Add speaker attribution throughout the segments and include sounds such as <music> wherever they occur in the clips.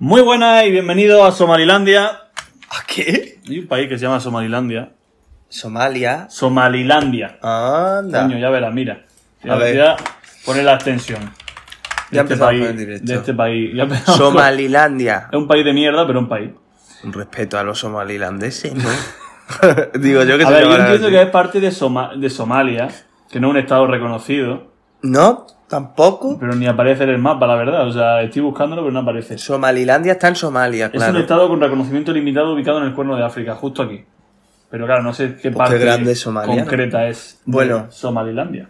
Speaker 1: Muy buenas y bienvenido a Somalilandia.
Speaker 2: ¿A qué?
Speaker 1: Hay un país que se llama Somalilandia.
Speaker 2: Somalia.
Speaker 1: Somalilandia.
Speaker 2: Anda.
Speaker 1: Coño, ya verás, mira. Ya,
Speaker 2: A ver.
Speaker 1: ya pone la extensión. De
Speaker 2: Ya
Speaker 1: este país.
Speaker 2: con el directo.
Speaker 1: De este país. Ya.
Speaker 2: Somalilandia.
Speaker 1: Es un país de mierda, pero un país.
Speaker 2: Un respeto a los somalilandeses, ¿no? <laughs> Digo yo que
Speaker 1: A
Speaker 2: se
Speaker 1: ver, yo entiendo
Speaker 2: así.
Speaker 1: que es parte de, Soma- de Somalia, que no es un estado reconocido,
Speaker 2: No, tampoco.
Speaker 1: pero ni aparece en el mapa, la verdad. O sea, estoy buscándolo, pero no aparece.
Speaker 2: Somalilandia está en Somalia,
Speaker 1: Es
Speaker 2: claro.
Speaker 1: un estado con reconocimiento limitado ubicado en el cuerno de África, justo aquí. Pero claro, no sé qué
Speaker 2: Pues
Speaker 1: parte
Speaker 2: qué grande es Somalia, ¿no?
Speaker 1: concreta es de
Speaker 2: Bueno.
Speaker 1: Somalilandia.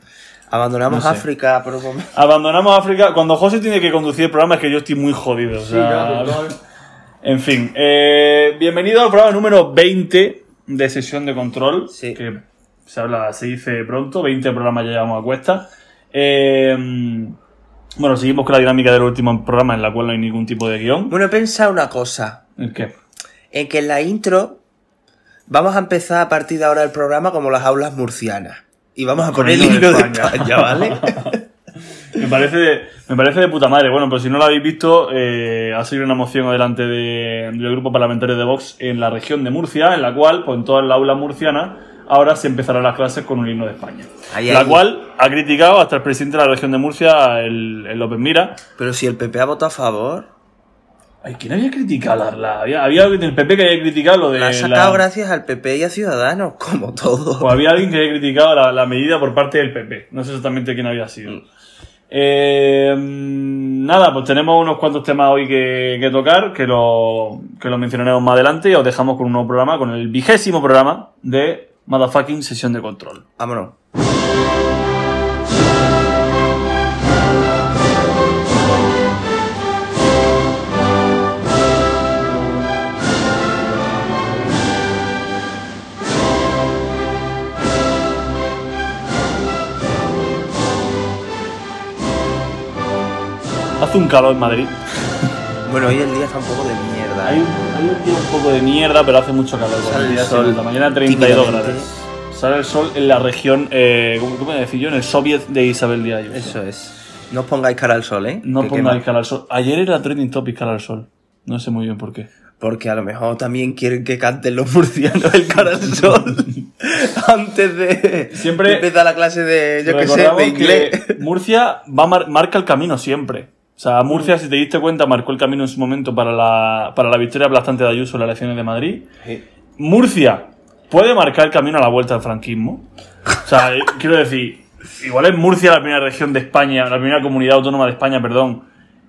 Speaker 2: Abandonamos
Speaker 1: No sé.
Speaker 2: África por un momento.
Speaker 1: Abandonamos África. Cuando José tiene que conducir el programa es que yo estoy muy jodido. o sea, en fin, eh, bienvenido al programa número 20 de sesión de control.
Speaker 2: Sí.
Speaker 1: Que se habla, se dice pronto, 20 programas ya llevamos a cuesta. Eh, bueno, seguimos con la dinámica del último programa en la cual no hay ningún tipo de guion.
Speaker 2: Bueno, he pensado una cosa.
Speaker 1: ¿El qué?
Speaker 2: En que en la intro vamos a empezar a partir de ahora el programa como las aulas murcianas. Y vamos a poner el
Speaker 1: himno de
Speaker 2: himno de
Speaker 1: España.
Speaker 2: España, ¿vale? <laughs>
Speaker 1: Me parece, de, me parece de puta madre. Bueno, pues si no lo habéis visto, eh, ha salido una moción adelante de- del grupo parlamentario de Vox en la región de Murcia, en la cual, pues en todas las aulas murcianas, ahora se empezarán las clases con un himno de España.
Speaker 2: Ahí,
Speaker 1: la
Speaker 2: ahí.
Speaker 1: cual ha criticado hasta el presidente de la región de Murcia, el, el López Mira.
Speaker 2: Pero si el PP ha votado a favor,
Speaker 1: Ay, ¿quién había criticado la, había, había alguien del PP que había criticado lo de
Speaker 2: la ha sacado
Speaker 1: la-
Speaker 2: gracias al PP y a Ciudadanos, como todo.
Speaker 1: Pues había alguien que había criticado la, la medida por parte del PP. No sé exactamente quién había sido.
Speaker 2: Mm.
Speaker 1: Eh, nada, pues tenemos unos cuantos temas hoy que, que tocar, que lo, que lo mencionaremos más adelante y os dejamos con un nuevo programa, con el vigésimo programa de Motherfucking Sesión de Control.
Speaker 2: Vámonos.
Speaker 1: Hace un calor en Madrid.
Speaker 2: Bueno, hoy el día está un poco de mierda.
Speaker 1: Hay un, hay un día un poco de mierda, pero hace mucho calor.
Speaker 2: Sale el sol
Speaker 1: nota. Mañana 32
Speaker 2: tímidamente.
Speaker 1: grados. Sale el sol en la región, eh, ¿cómo, cómo decir yo? En el soviet de Isabel Díaz.
Speaker 2: Eso es. No os pongáis cara al sol, ¿eh?
Speaker 1: No
Speaker 2: Que
Speaker 1: pongáis cara al sol. Ayer era trending topic cara al sol. No sé muy bien por qué.
Speaker 2: Porque a lo mejor también quieren que canten los murcianos el cara al sol. <laughs> Antes de
Speaker 1: Siempre
Speaker 2: empezar la clase de, yo qué sé, de inglés.
Speaker 1: que Murcia va mar- marca el camino siempre. O sea, Murcia, si te diste cuenta, marcó el camino en su momento para la, para la victoria aplastante de Ayuso en las elecciones de Madrid. Murcia puede marcar el camino a la vuelta al franquismo. O sea, eh, <laughs> quiero decir, igual es Murcia la primera región de España, la primera comunidad autónoma de España, perdón,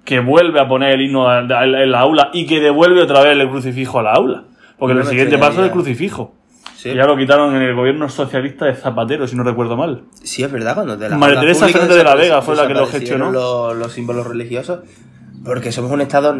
Speaker 1: que vuelve a poner el himno en la aula y que devuelve otra vez el crucifijo a la aula. Porque
Speaker 2: No
Speaker 1: el siguiente paso es el crucifijo.
Speaker 2: Sí.
Speaker 1: Ya lo quitaron en el gobierno socialista de Zapatero, si no recuerdo mal.
Speaker 2: Sí, es verdad, cuando de la
Speaker 1: María Teresa Fernández de la Vega fue la que lo gestionó.
Speaker 2: Los, los símbolos religiosos. Porque somos un estado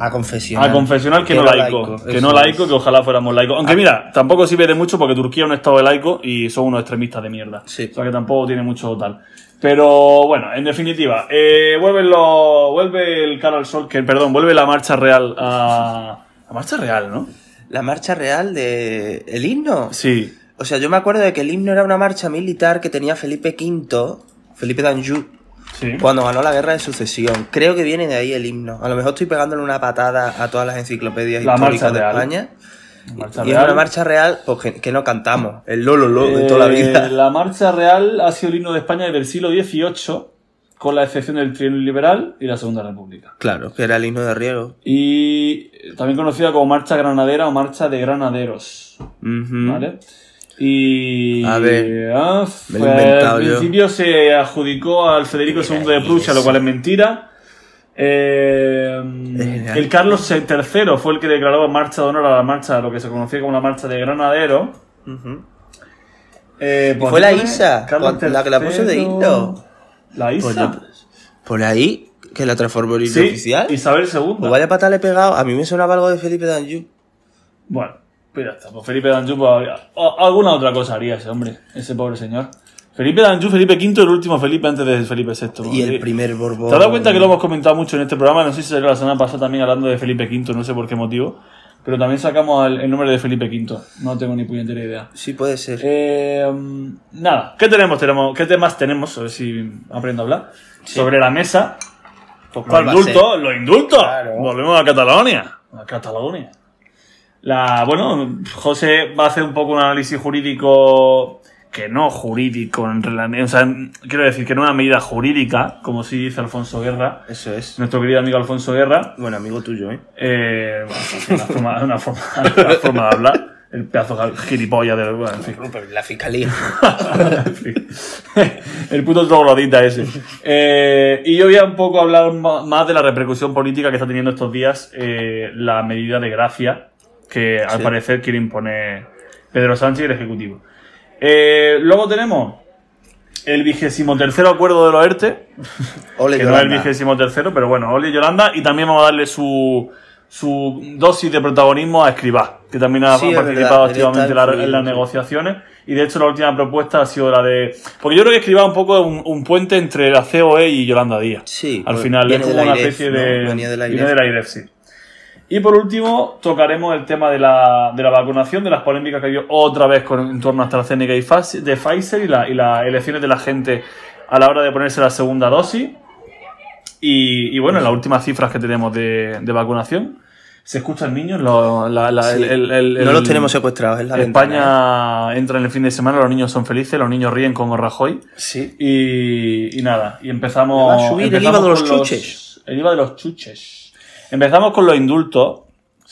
Speaker 2: a confesional.
Speaker 1: A confesional que no laico. Que
Speaker 2: eso
Speaker 1: no
Speaker 2: es.
Speaker 1: laico, que ojalá fuéramos laicos. Aunque mira, tampoco sirve de mucho porque Turquía es un estado de laico y son unos extremistas de mierda.
Speaker 2: Sí.
Speaker 1: O sea que tampoco tiene mucho tal. Pero bueno, en definitiva, eh, vuelve, lo, vuelve el cara al sol, que perdón, vuelve la marcha real a. La marcha real, ¿no?
Speaker 2: La marcha real de... ¿El himno?
Speaker 1: Sí.
Speaker 2: O sea, yo me acuerdo de que el himno era una marcha militar que tenía Felipe V, Felipe d'Anjou,
Speaker 1: Sí.
Speaker 2: cuando ganó la guerra de sucesión. Creo que viene de ahí el himno. A lo mejor estoy pegándole una patada a todas las enciclopedias
Speaker 1: La
Speaker 2: históricas de
Speaker 1: real.
Speaker 2: España.
Speaker 1: Marcha
Speaker 2: Y es una marcha real pues, que, no cantamos. El lo, lo, de toda la
Speaker 1: Eh,
Speaker 2: vida.
Speaker 1: La marcha real ha sido el himno de España desde el siglo XVIII, con la excepción del trienio liberal y la Segunda República.
Speaker 2: Claro, que era el himno de riego.
Speaker 1: Y también conocida como Marcha Granadera o Marcha de Granaderos. ¿Vale? Y.
Speaker 2: A ver,
Speaker 1: ah,
Speaker 2: me lo he
Speaker 1: pues, al
Speaker 2: yo.
Speaker 1: principio se adjudicó al Federico II de Prusia, lo cual es mentira. Eh, el Carlos III fue el que declaró marcha de honor a la marcha, lo que se conocía como la marcha de Granadero. Eh, pues
Speaker 2: fue la
Speaker 1: pone
Speaker 2: Isa, la que la puso de himno.
Speaker 1: La Isa.
Speaker 2: Pues yo- Por ahí, que la transformó en
Speaker 1: sí,
Speaker 2: oficial.
Speaker 1: Isabel II.
Speaker 2: Pues vaya pata le he pegado. A mí me sonaba algo de Felipe d'Anjou.
Speaker 1: Bueno, pues ya está. Pues Felipe Danjou, pues, o- alguna otra cosa haría ese hombre, ese pobre señor. Felipe Danjou, Felipe V, el último Felipe antes de Felipe VI.
Speaker 2: Y el primer Borbón.
Speaker 1: ¿Te has dado cuenta que lo hemos comentado mucho en este programa? No sé si salió la semana pasada también hablando de Felipe V, no sé por qué motivo. Pero también sacamos el, el nombre de Felipe V. No tengo ni puñetera idea.
Speaker 2: Sí, puede ser.
Speaker 1: Eh, nada, ¿qué tenemos? tenemos? ¿Qué temas tenemos? A ver si aprendo a hablar. Sobre la mesa.
Speaker 2: Pues,
Speaker 1: Los
Speaker 2: ¿cuál va a
Speaker 1: indultos,
Speaker 2: ser?
Speaker 1: los indultos.
Speaker 2: Claro.
Speaker 1: Volvemos a Cataluña. A Cataluña. La, bueno, José va a hacer un poco un análisis jurídico que no jurídico, en rela- o sea, quiero decir que no una medida jurídica, como sí dice Alfonso Guerra,
Speaker 2: Eso es.
Speaker 1: nuestro querido amigo Alfonso Guerra.
Speaker 2: Bueno, amigo tuyo, ¿eh?
Speaker 1: Eh, bueno, es una forma, una forma, una forma de hablar. El pedazo de gilipollas del. Bueno, en fin.
Speaker 2: La fiscalía. <laughs>
Speaker 1: En fin. El puto troglodita ese. Eh, y yo voy a un poco hablar más de la repercusión política que está teniendo estos días eh, la medida de gracia que al
Speaker 2: Sí.
Speaker 1: parecer quiere imponer Pedro Sánchez y el Ejecutivo. Eh, luego tenemos el vigésimo tercero acuerdo de los ERTE, <laughs>
Speaker 2: Ole,
Speaker 1: que no es el vigésimo tercero, pero bueno, Oli y Yolanda, y también vamos a darle su, su dosis de protagonismo a Escribá, que también ha
Speaker 2: Sí,
Speaker 1: participado
Speaker 2: verdad,
Speaker 1: activamente en, la-
Speaker 2: influido,
Speaker 1: en las negociaciones, y de hecho la última propuesta ha sido la de... Porque yo creo que Escribá un poco un, un puente entre la COE y Yolanda Díaz.
Speaker 2: Sí,
Speaker 1: Al
Speaker 2: pues,
Speaker 1: final es una
Speaker 2: IREF,
Speaker 1: especie
Speaker 2: ¿no?
Speaker 1: de...
Speaker 2: Venía de la
Speaker 1: viene
Speaker 2: IREF.
Speaker 1: de la IREF, sí. Y por último, tocaremos el tema de la, de la vacunación, de las polémicas que ha habido otra vez con, en torno a AstraZeneca y Fas- de Pfizer y, la- y las elecciones de la gente a la hora de ponerse la segunda dosis. Y, y bueno, las últimas cifras que tenemos de, de vacunación. ¿Se escuchan niños? Lo- la- la-
Speaker 2: Sí.
Speaker 1: el- el- el-
Speaker 2: no los tenemos secuestrados, es la
Speaker 1: España
Speaker 2: ventana, ¿eh?
Speaker 1: entra en el fin de semana, los niños son felices, los niños ríen como Rajoy.
Speaker 2: Sí.
Speaker 1: Y, y nada, y empezamos.
Speaker 2: Va a subir el IVA de los chuches.
Speaker 1: el IVA de los chuches. Empezamos con los indultos,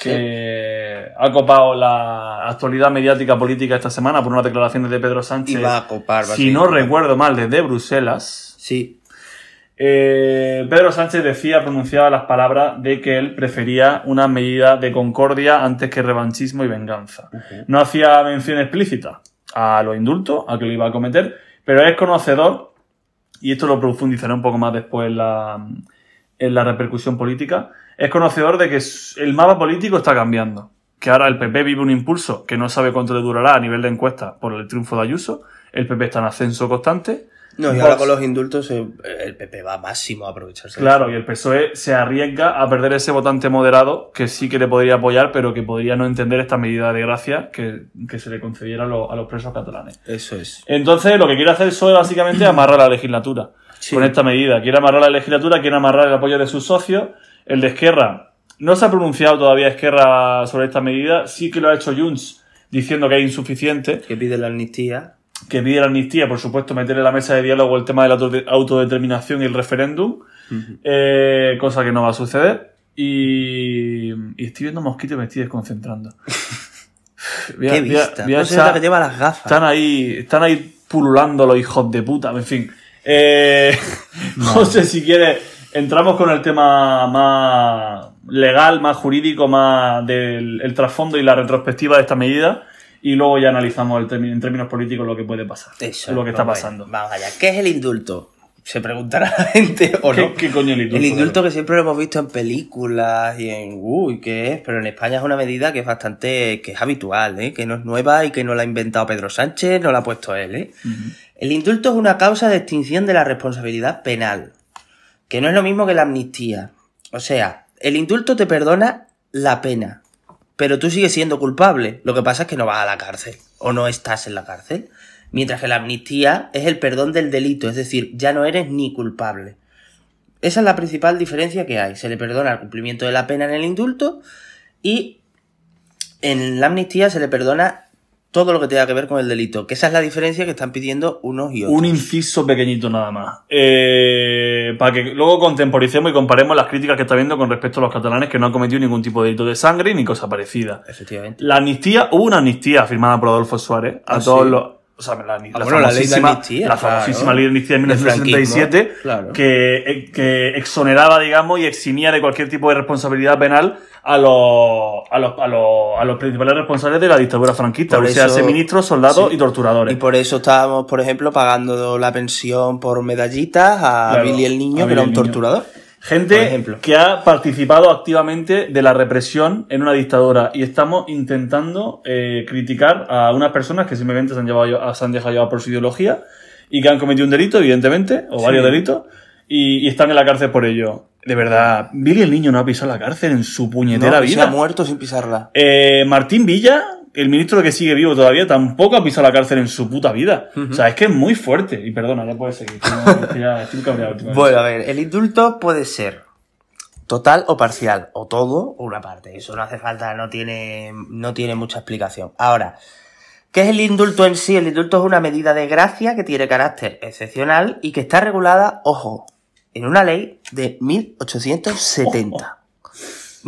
Speaker 1: que ha copado la actualidad mediática política esta semana por unas declaraciones de Pedro Sánchez.
Speaker 2: Y va a copar, va a
Speaker 1: si no recuerdo mal, desde Bruselas.
Speaker 2: Sí.
Speaker 1: Eh, Pedro Sánchez decía, pronunciaba las palabras de que él prefería una medida de concordia antes que revanchismo y venganza. No hacía mención explícita a los indultos, a que lo iba a cometer, pero es conocedor, y esto lo profundizaré un poco más después en la, en la repercusión política, es conocedor de que el mapa político está cambiando. Que ahora el PP vive un impulso que no sabe cuánto le durará a nivel de encuesta por el triunfo de Ayuso. El PP está en ascenso constante.
Speaker 2: No, y ahora con los indultos eh, el PP va máximo a aprovecharse.
Speaker 1: Claro, y el PSOE se arriesga a perder ese votante moderado que sí que le podría apoyar, pero que podría no entender esta medida de gracia que, que se le concediera a, los- a los presos catalanes.
Speaker 2: Eso es.
Speaker 1: Entonces, lo que quiere hacer el PSOE básicamente es amarrar la legislatura
Speaker 2: Sí.
Speaker 1: con esta medida. Quiere amarrar la legislatura, quiere amarrar el apoyo de sus socios. El de Esquerra no se ha pronunciado todavía Esquerra sobre esta medida, sí que lo ha hecho Junts diciendo que es insuficiente
Speaker 2: Que pide la amnistía.
Speaker 1: que pide la amnistía, por supuesto, meter en la mesa de diálogo el tema de la auto- autodeterminación y el referéndum, eh, cosa que no va a suceder. Y, y estoy viendo mosquitos y me estoy desconcentrando. <laughs>
Speaker 2: Qué vista.
Speaker 1: voy a
Speaker 2: No que lleva las gafas.
Speaker 1: están ahí, están ahí pululando los hijos de puta, en fin. Eh, <laughs> José, si quieres, entramos con el tema más legal, más jurídico, más del el trasfondo y la retrospectiva de esta medida. Y luego ya analizamos el en términos políticos lo que puede pasar.
Speaker 2: Eso.
Speaker 1: lo que está pasando.
Speaker 2: allá, Vamos allá. ¿Qué es el indulto? Se preguntará la gente o
Speaker 1: ¿Qué,
Speaker 2: no.
Speaker 1: qué coño el indulto?
Speaker 2: El indulto que siempre lo hemos visto en películas y en uy, ¿qué es? Pero en España es una medida que es bastante, que es habitual, ¿eh? Que no es nueva y que no la ha inventado Pedro Sánchez, no la ha puesto él, ¿eh? El indulto es una causa de extinción de la responsabilidad penal, que no es lo mismo que la amnistía. O sea, el indulto te perdona la pena, pero tú sigues siendo culpable. Lo que pasa es que no vas a la cárcel o no estás en la cárcel. Mientras que la amnistía es el perdón del delito, es decir, ya no eres ni culpable. Esa es la principal diferencia que hay. Se le perdona el cumplimiento de la pena en el indulto y en la amnistía se le perdona todo lo que tenga que ver con el delito. Que esa es la diferencia que están pidiendo unos y otros.
Speaker 1: Un inciso pequeñito nada más. Eh, para que luego contemporicemos y comparemos las críticas que está viendo con respecto a los catalanes que no han cometido ningún tipo de delito de sangre ni cosa parecida.
Speaker 2: Efectivamente.
Speaker 1: La amnistía, hubo una amnistía firmada por Adolfo Suárez a
Speaker 2: Ah,
Speaker 1: todos
Speaker 2: sí.
Speaker 1: los. O sea, la, la
Speaker 2: Ah, bueno, la ley de
Speaker 1: famosísima,
Speaker 2: amnistía,
Speaker 1: la
Speaker 2: claro.
Speaker 1: famosísima ley de amnistía de
Speaker 2: Del
Speaker 1: 1967,
Speaker 2: franquismo, claro.
Speaker 1: que, eh, que exoneraba, digamos, y eximía de cualquier tipo de responsabilidad penal a los, a los, a los, a los principales responsables de la dictadura franquista, o sea,
Speaker 2: eso-
Speaker 1: ministros, soldados
Speaker 2: sí.
Speaker 1: y torturadores.
Speaker 2: Y por eso estábamos, por ejemplo, pagando la pensión por medallitas a
Speaker 1: Claro,
Speaker 2: Billy el Niño, que era un
Speaker 1: Niño.
Speaker 2: torturador.
Speaker 1: Gente que ha participado activamente de la represión en una dictadura y estamos intentando eh, criticar a unas personas que simplemente se han, llevado, se han dejado llevar por su ideología y que han cometido un delito, evidentemente, o varios delitos, y, y están en la cárcel por ello. De verdad, Billy el Niño no ha pisado la cárcel en su puñetera
Speaker 2: No, que se
Speaker 1: vida.
Speaker 2: ha muerto sin pisarla.
Speaker 1: Eh, Martín Villa, el ministro que sigue vivo todavía, tampoco ha pisado la cárcel en su puta vida. O sea, es que es muy fuerte. Y perdona, ya puedes seguir. no- ya estoy cabreado.
Speaker 2: Bueno, a ver, el indulto puede ser Total o parcial, o todo o una parte. Eso no hace falta, no tiene, no tiene mucha explicación. Ahora, ¿qué es el indulto en sí? El indulto es una medida de gracia que tiene carácter excepcional y que está regulada, ojo, en una ley de 1870.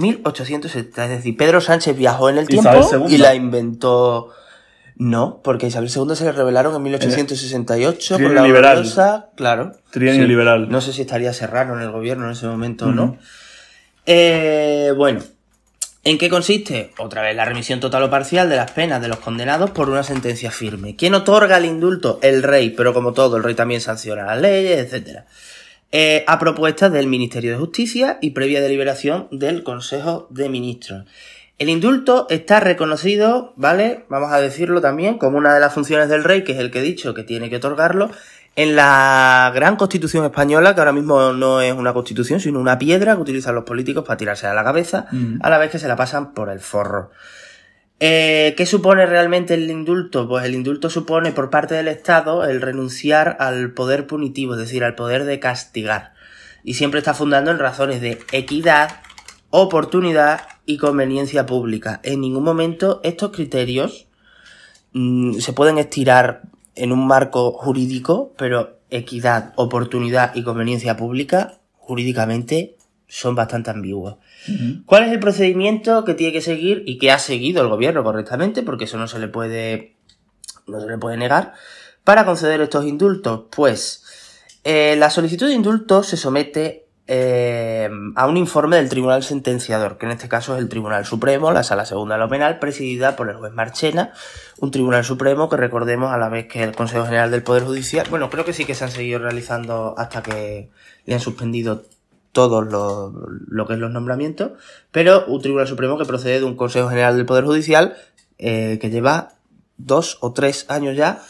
Speaker 2: 1870, es decir, Pedro Sánchez viajó en el tiempo y la inventó no, porque Isabel II se le revelaron en 1868 por la liberal. claro.
Speaker 1: Trienio liberal.
Speaker 2: No sé si estaría Serrano en el gobierno en ese momento o no. Eh, bueno, ¿en qué consiste? Otra vez la remisión total o parcial de las penas de los condenados por una sentencia firme. ¿Quién otorga el indulto? El rey, pero como todo, el rey también sanciona las leyes, etc. Eh, a propuesta del Ministerio de Justicia y previa deliberación del Consejo de Ministros. El indulto está reconocido, ¿vale? Vamos a decirlo también, como una de las funciones del rey, que es el que he dicho que tiene que otorgarlo, en la gran constitución española, que ahora mismo no es una constitución, sino una piedra que utilizan los políticos para tirarse a la cabeza, a la vez que se la pasan por el forro. Eh, ¿Qué supone realmente el indulto? Pues el indulto supone por parte del Estado el renunciar al poder punitivo, es decir, al poder de castigar. Y siempre está fundando en razones de equidad, oportunidad y conveniencia pública. En ningún momento estos criterios mm, se pueden estirar en un marco jurídico, pero equidad, oportunidad y conveniencia pública jurídicamente son bastante ambiguos. ¿Cuál es el procedimiento que tiene que seguir y que ha seguido el gobierno correctamente? Porque eso no se le puede, no se le puede negar. Para conceder estos indultos, pues eh, la solicitud de indulto se somete eh, a un informe del Tribunal Sentenciador, que en este caso es el Tribunal Supremo, la Sala Segunda de lo Penal, presidida por el juez Marchena, un Tribunal Supremo que recordemos a la vez que el Consejo General del Poder Judicial, bueno, creo que sí que se han seguido realizando hasta que le han suspendido todos lo, lo que es los nombramientos, pero un Tribunal Supremo que procede de un Consejo General del Poder Judicial eh, que lleva dos o tres años ya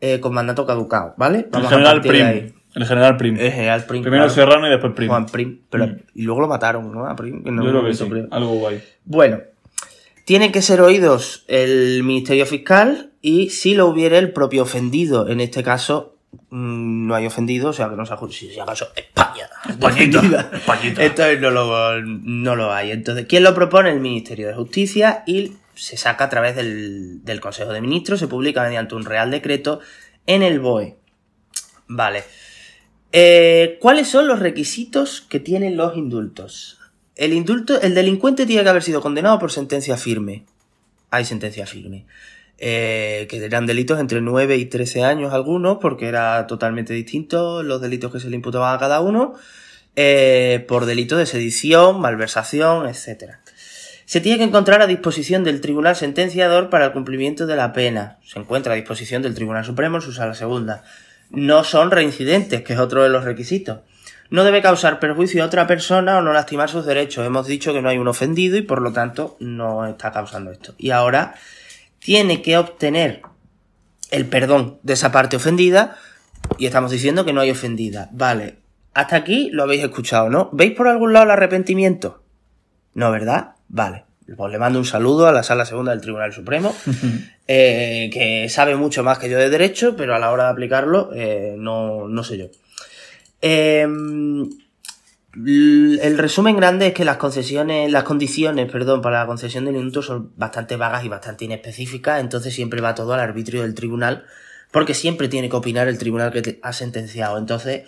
Speaker 2: eh, con mandato caducado, ¿vale?
Speaker 1: Vamos a partir ahí. El general Prim.
Speaker 2: El general Prim.
Speaker 1: Primero Serrano y después Prim.
Speaker 2: Juan Prim. Pero, mm. Y luego lo mataron, ¿no? A Prim.
Speaker 1: No, Yo creo que sí. Algo guay.
Speaker 2: Bueno. Tienen que ser oídos el Ministerio Fiscal y si lo hubiera el propio ofendido. En este caso, no hay ofendido, o sea que no se si acaso España. <laughs>
Speaker 1: Españita. Españita.
Speaker 2: Entonces no lo, no lo hay. Entonces, ¿quién lo propone? El Ministerio de Justicia y se saca a través del, del Consejo de Ministros, se publica mediante un Real Decreto en el BOE. Vale. Eh, ¿Cuáles son los requisitos que tienen los indultos? El indulto, el delincuente tiene que haber sido condenado por sentencia firme. Hay sentencia firme. Eh, que eran delitos entre 9 y 13 años algunos, porque era totalmente distinto los delitos que se le imputaban a cada uno, eh, por delitos de sedición, malversación, etc. Se tiene que encontrar a disposición del tribunal sentenciador para el cumplimiento de la pena. Se encuentra a disposición del Tribunal Supremo en su sala segunda no son reincidentes, que es otro de los requisitos. No debe causar perjuicio a otra persona o no lastimar sus derechos. Hemos dicho que no hay un ofendido y por lo tanto no está causando esto. Y ahora tiene que obtener el perdón de esa parte ofendida y estamos diciendo que no hay ofendida. Vale, hasta aquí lo habéis escuchado, ¿no? ¿Veis por algún lado el arrepentimiento? No, ¿verdad? Vale. Pues le mando un saludo a la Sala Segunda del Tribunal Supremo, <laughs> eh, que sabe mucho más que yo de derecho, pero a la hora de aplicarlo eh, no, no, sé yo. Em, el resumen grande es que las concesiones, las condiciones, perdón, para la concesión del indulto son bastante vagas y bastante inespecíficas, entonces siempre va todo al arbitrio del tribunal, porque siempre tiene que opinar el tribunal que te ha sentenciado. Entonces,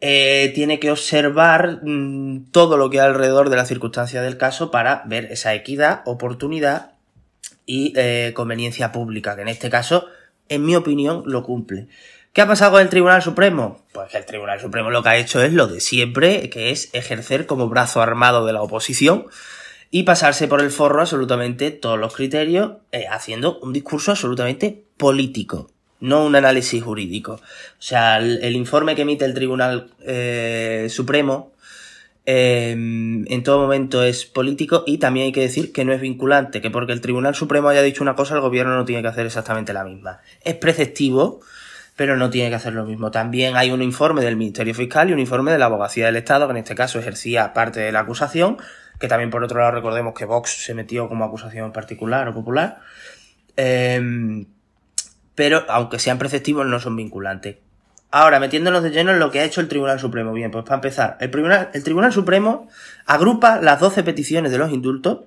Speaker 2: eh, tiene que observar mm, todo lo que hay alrededor de la circunstancia del caso para ver esa equidad, oportunidad y eh, conveniencia pública, que en este caso, en mi opinión, lo cumple. ¿Qué ha pasado con el Tribunal Supremo? Pues que el Tribunal Supremo lo que ha hecho es lo de siempre, que es ejercer como brazo armado de la oposición y pasarse por el forro absolutamente todos los criterios, eh, haciendo un discurso absolutamente político no un análisis jurídico. O sea, el, informe que emite el Tribunal eh, Supremo em, en todo momento es político y también hay que decir que no es vinculante, que porque el Tribunal Supremo haya dicho una cosa, el gobierno no tiene que hacer exactamente la misma. Es preceptivo, pero no tiene que hacer lo mismo. También hay un informe del Ministerio Fiscal y un informe de la Abogacía del Estado, que en este caso ejercía parte de la acusación, que también por otro lado recordemos que Vox se metió como acusación particular o popular. Eh, pero aunque sean preceptivos no son vinculantes. Ahora, metiéndonos de lleno en lo que ha hecho el Tribunal Supremo. Bien, pues para empezar, el Tribunal, el Tribunal Supremo agrupa las 12 peticiones de los indultos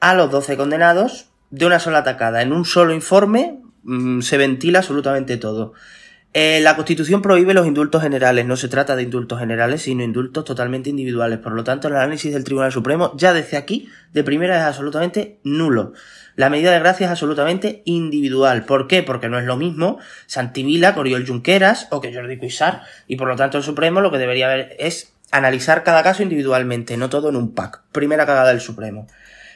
Speaker 2: a los 12 condenados de una sola atacada. En un solo informe mm, se ventila absolutamente todo. Eh, la Constitución prohíbe los indultos generales, no se trata de indultos generales, sino indultos totalmente individuales. Por lo tanto, el análisis del Tribunal Supremo ya desde aquí, de primera, es absolutamente nulo. La medida de gracia es absolutamente individual. ¿Por qué? Porque no es lo mismo Santivila que Oriol Junqueras o que Jordi Cuixart. Y por lo tanto, el Supremo lo que debería haber es analizar cada caso individualmente, no todo en un pack. Primera cagada del Supremo.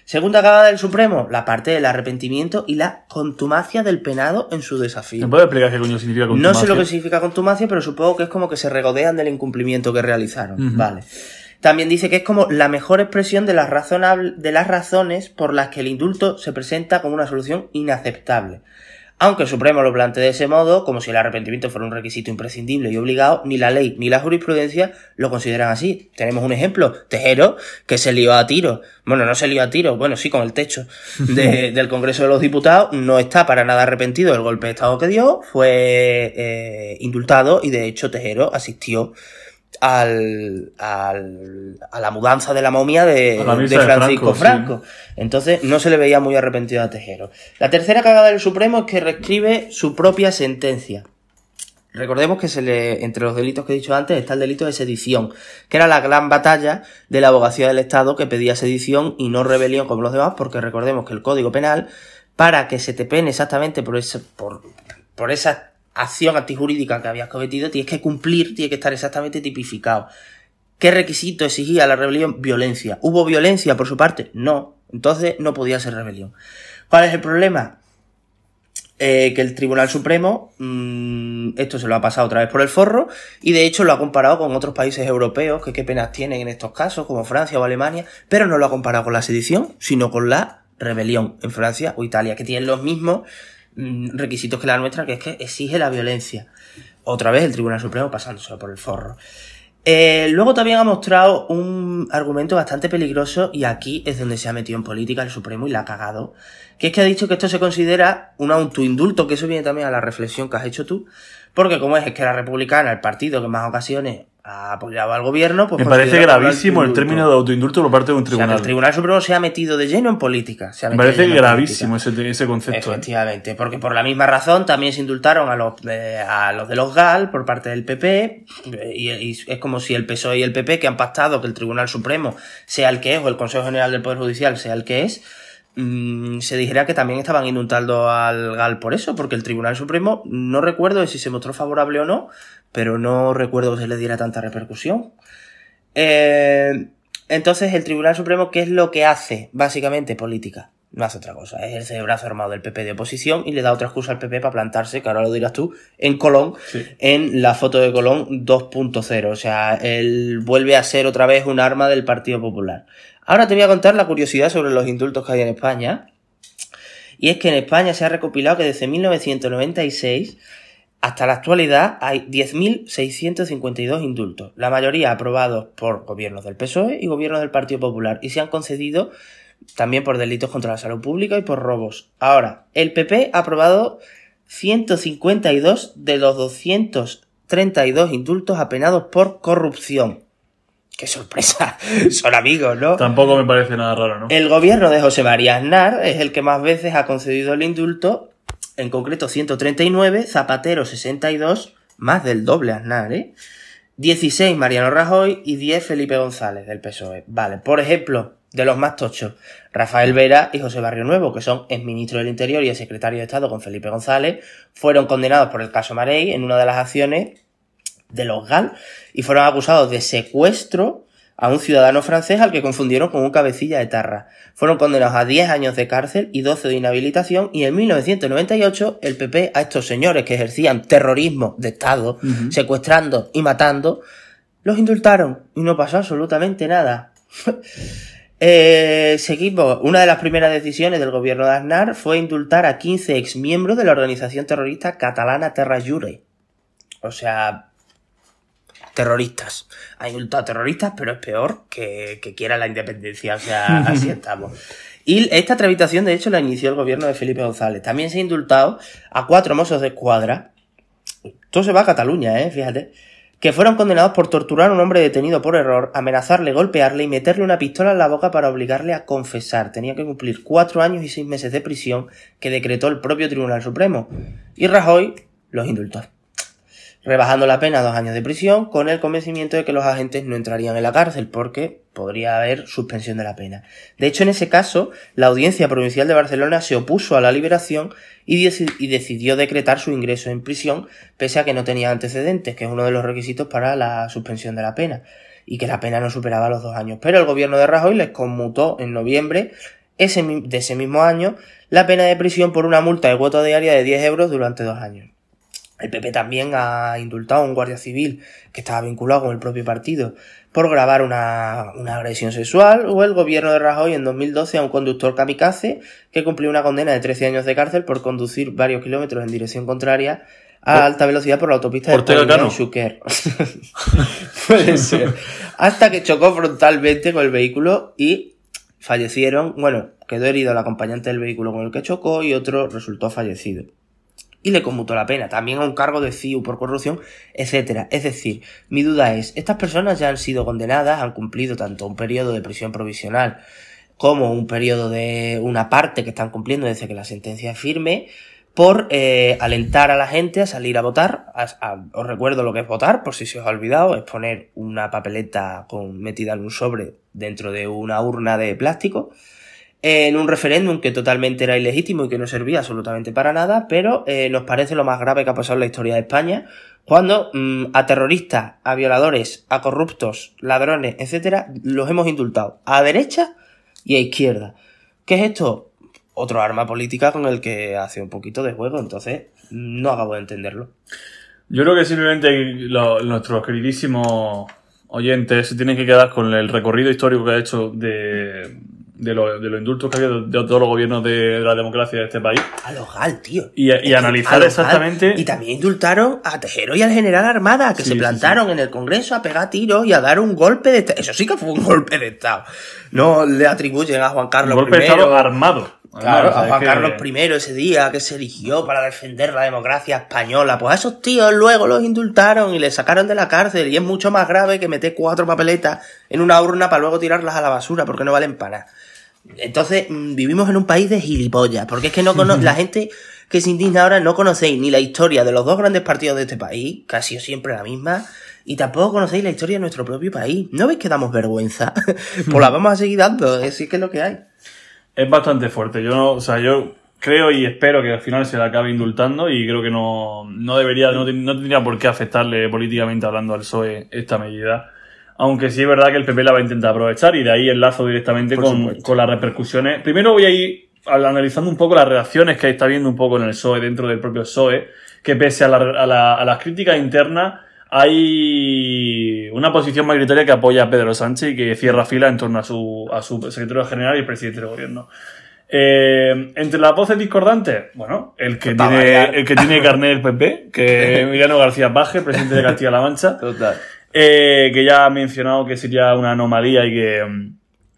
Speaker 2: Segunda cagada del Supremo, la parte del arrepentimiento y la contumacia del penado en su desafío.
Speaker 1: ¿Me puedes explicar qué coño significa contumacia?
Speaker 2: No sé lo que significa contumacia, pero supongo que es como que se regodean del incumplimiento que realizaron. Vale. También dice que es como la mejor expresión de las, de las razones por las que el indulto se presenta como una solución inaceptable. Aunque el Supremo lo plantee de ese modo, como si el arrepentimiento fuera un requisito imprescindible y obligado, ni la ley ni la jurisprudencia lo consideran así. Tenemos un ejemplo, Tejero, que se lió a tiro. Bueno, no se lió a tiro, bueno, sí, con el techo <laughs> del Congreso de los Diputados. No está para nada arrepentido del golpe de Estado que dio, fue eh, indultado y de hecho Tejero asistió al, al, a la mudanza de la momia de, Francisco Franco. Entonces no se le veía muy arrepentido a Tejero. La tercera cagada del Supremo es que reescribe su propia sentencia. Recordemos que se le, entre los delitos que he dicho antes está el delito de sedición, que era la gran batalla de la abogacía del Estado que pedía sedición y no rebelión como los demás, porque recordemos que el Código Penal, para que se te pene exactamente por, ese, por, por esa acción antijurídica que habías cometido, tienes que cumplir, tiene que estar exactamente tipificado. ¿Qué requisito exigía la rebelión? Violencia. ¿Hubo violencia por su parte? No. Entonces no podía ser rebelión. ¿Cuál es el problema? Eh, que el Tribunal Supremo mm, esto se lo ha pasado otra vez por el forro y de hecho lo ha comparado con otros países europeos que qué penas tienen en estos casos, como Francia o Alemania, pero no lo ha comparado con la sedición, sino con la rebelión en Francia o Italia, que tienen los mismos requisitos que la nuestra, que es que exige la violencia. Otra vez el Tribunal Supremo pasándoselo por el forro. Eh, luego también ha mostrado un argumento bastante peligroso y aquí es donde se ha metido en política el Supremo y la ha cagado, que es que ha dicho que esto se considera un autoindulto, que eso viene también a la reflexión que has hecho tú, porque como es, que la republicana, el partido que en más ocasiones ha apoyado al gobierno. Pues
Speaker 1: Me parece gravísimo el término de autoindulto por parte de un tribunal.
Speaker 2: el Tribunal Supremo se ha metido de lleno en política.
Speaker 1: Me parece gravísimo ese, ese, concepto.
Speaker 2: ¿eh? Efectivamente, porque por la misma razón también se indultaron a los, a los de los GAL por parte del PP, y, es como si el PSOE y el PP, que han pactado que el Tribunal Supremo sea el que es, o el Consejo General del Poder Judicial sea el que es, mm, se dijera que también estaban indultando al GAL por eso, porque el Tribunal Supremo, no recuerdo si se mostró favorable o no, pero no recuerdo que se le diera tanta repercusión. Eh, entonces, el Tribunal Supremo, ¿qué es lo que hace? Básicamente, política. No hace otra cosa. Es el brazo armado del PP de oposición y le da otra excusa al PP para plantarse, que ahora lo dirás tú, en Colón, en la foto de Colón 2.0. O sea, él vuelve a ser otra vez un arma del Partido Popular. Ahora te voy a contar la curiosidad sobre los indultos que hay en España. Y es que en España se ha recopilado que desde 1996 hasta la actualidad hay 10.652 indultos, la mayoría aprobados por gobiernos del PSOE y gobiernos del Partido Popular, y se han concedido también por delitos contra la salud pública y por robos. Ahora, el PP ha aprobado 152 de los 232 indultos apenados por corrupción. ¡Qué sorpresa! <laughs> Son amigos, ¿no?
Speaker 1: Tampoco me parece nada raro, ¿no?
Speaker 2: El gobierno de José María Aznar es el que más veces ha concedido el indulto en concreto 139, Zapatero 62, más del doble Aznar, ¿eh? 16 Mariano Rajoy y 10 Felipe González del PSOE. Vale, por ejemplo, de los más tochos, Rafael Vera y José Barrio Nuevo, que son exministro del Interior y el secretario de Estado con Felipe González, fueron condenados por el caso Marey en una de las acciones de los GAL y fueron acusados de secuestro a un ciudadano francés al que confundieron con un cabecilla de tarra. Fueron condenados a 10 años de cárcel y 12 de inhabilitación y en 1998 el PP a estos señores que ejercían terrorismo de Estado, secuestrando y matando, los indultaron y no pasó absolutamente nada. <laughs> eh, seguimos. Una de las primeras decisiones del gobierno de Aznar fue indultar a 15 exmiembros de la organización terrorista catalana Terra Jure. O sea, terroristas. Ha indultado terroristas, pero es peor que, que quiera la independencia. O sea, <laughs> así estamos. Y esta tramitación, de hecho, la inició el gobierno de Felipe González. También se ha indultado a cuatro mozos de escuadra Todo se va a Cataluña, ¿eh? Fíjate. Que fueron condenados por torturar a un hombre detenido por error, amenazarle, golpearle y meterle una pistola en la boca para obligarle a confesar. Tenía que cumplir cuatro años y seis meses de prisión que decretó el propio Tribunal Supremo. Y Rajoy los indultó rebajando la pena a dos años de prisión con el convencimiento de que los agentes no entrarían en la cárcel porque podría haber suspensión de la pena. De hecho, en ese caso, la Audiencia Provincial de Barcelona se opuso a la liberación y, decidió decretar su ingreso en prisión pese a que no tenía antecedentes, que es uno de los requisitos para la suspensión de la pena, y que la pena no superaba los dos años. Pero el gobierno de Rajoy les conmutó en noviembre de ese mismo año la pena de prisión por una multa de cuota diaria de 10 euros durante dos años. El PP también ha indultado a un guardia civil que estaba vinculado con el propio partido por grabar una, agresión sexual, o el gobierno de Rajoy en 2012 a un conductor kamikaze que cumplió una condena de 13 años de cárcel por conducir varios kilómetros en dirección contraria a alta velocidad por la autopista de Schuker. <laughs> Puede ser. Hasta que chocó frontalmente con el vehículo y fallecieron, bueno, quedó herido el acompañante del vehículo con el que chocó y otro resultó fallecido y le conmutó la pena, también a un cargo de CIU por corrupción, etcétera. Es decir, mi duda es, estas personas ya han sido condenadas, han cumplido tanto un periodo de prisión provisional como un periodo de una parte que están cumpliendo desde que la sentencia es firme, por eh, alentar a la gente a salir a votar. os recuerdo lo que es votar, por si se os ha olvidado, es poner una papeleta con, metida en un sobre dentro de una urna de plástico en un referéndum que totalmente era ilegítimo y que no servía absolutamente para nada, pero eh, nos parece lo más grave que ha pasado en la historia de España, cuando mm, a terroristas, a violadores, a corruptos, ladrones, etcétera, los hemos indultado a derecha y a izquierda. ¿Qué es esto? Otro arma política con el que hace un poquito de juego, entonces no acabo de entenderlo.
Speaker 1: Yo creo que simplemente nuestros queridísimos oyentes se tienen que quedar con el recorrido histórico que ha hecho de de, lo, de los indultos que ha habido de todos los gobiernos de, la democracia de este país.
Speaker 2: A los GAL, tío.
Speaker 1: Y, y analizar exactamente.
Speaker 2: Y también indultaron a Tejero y al general Armada, que se plantaron en el Congreso a pegar tiros y a dar un golpe de Estado. Eso sí que fue un <laughs> golpe de Estado. No le atribuyen a Juan Carlos I.
Speaker 1: Un golpe de Estado armado.
Speaker 2: Claro, a Juan Carlos I ese día que se eligió para defender la democracia española. Pues a esos tíos luego los indultaron y les sacaron de la cárcel. Y es mucho más grave que meter cuatro papeletas en una urna para luego tirarlas a la basura porque no valen para nada. Entonces, mm, vivimos en un país de gilipollas, porque es que no <laughs> la gente que se indigna ahora no conocéis ni la historia de los dos grandes partidos de este país, que ha sido siempre la misma, y tampoco conocéis la historia de nuestro propio país. ¿No veis que damos vergüenza? <laughs> pues la vamos a seguir dando, es que es lo que hay.
Speaker 1: Es bastante fuerte. Yo no, o sea, yo creo y espero que al final se la acabe indultando y creo que no, no debería, no, no tendría por qué afectarle políticamente hablando al PSOE esta medida aunque sí es verdad que el PP la va a intentar aprovechar y de ahí enlazo directamente con, las repercusiones. Primero voy a ir analizando un poco las reacciones que está viendo un poco en el PSOE, dentro del propio PSOE, que pese a, las críticas internas, hay una posición mayoritaria que apoya a Pedro Sánchez y que cierra fila en torno a su, a su secretario general y el presidente del gobierno. Eh, entre las voces discordantes, bueno, el que tiene, el que tiene carnet del PP, que <laughs> es Emiliano García Paje, presidente de Castilla-La Mancha. Total. Eh, que ya ha mencionado que sería una anomalía y que. Mm,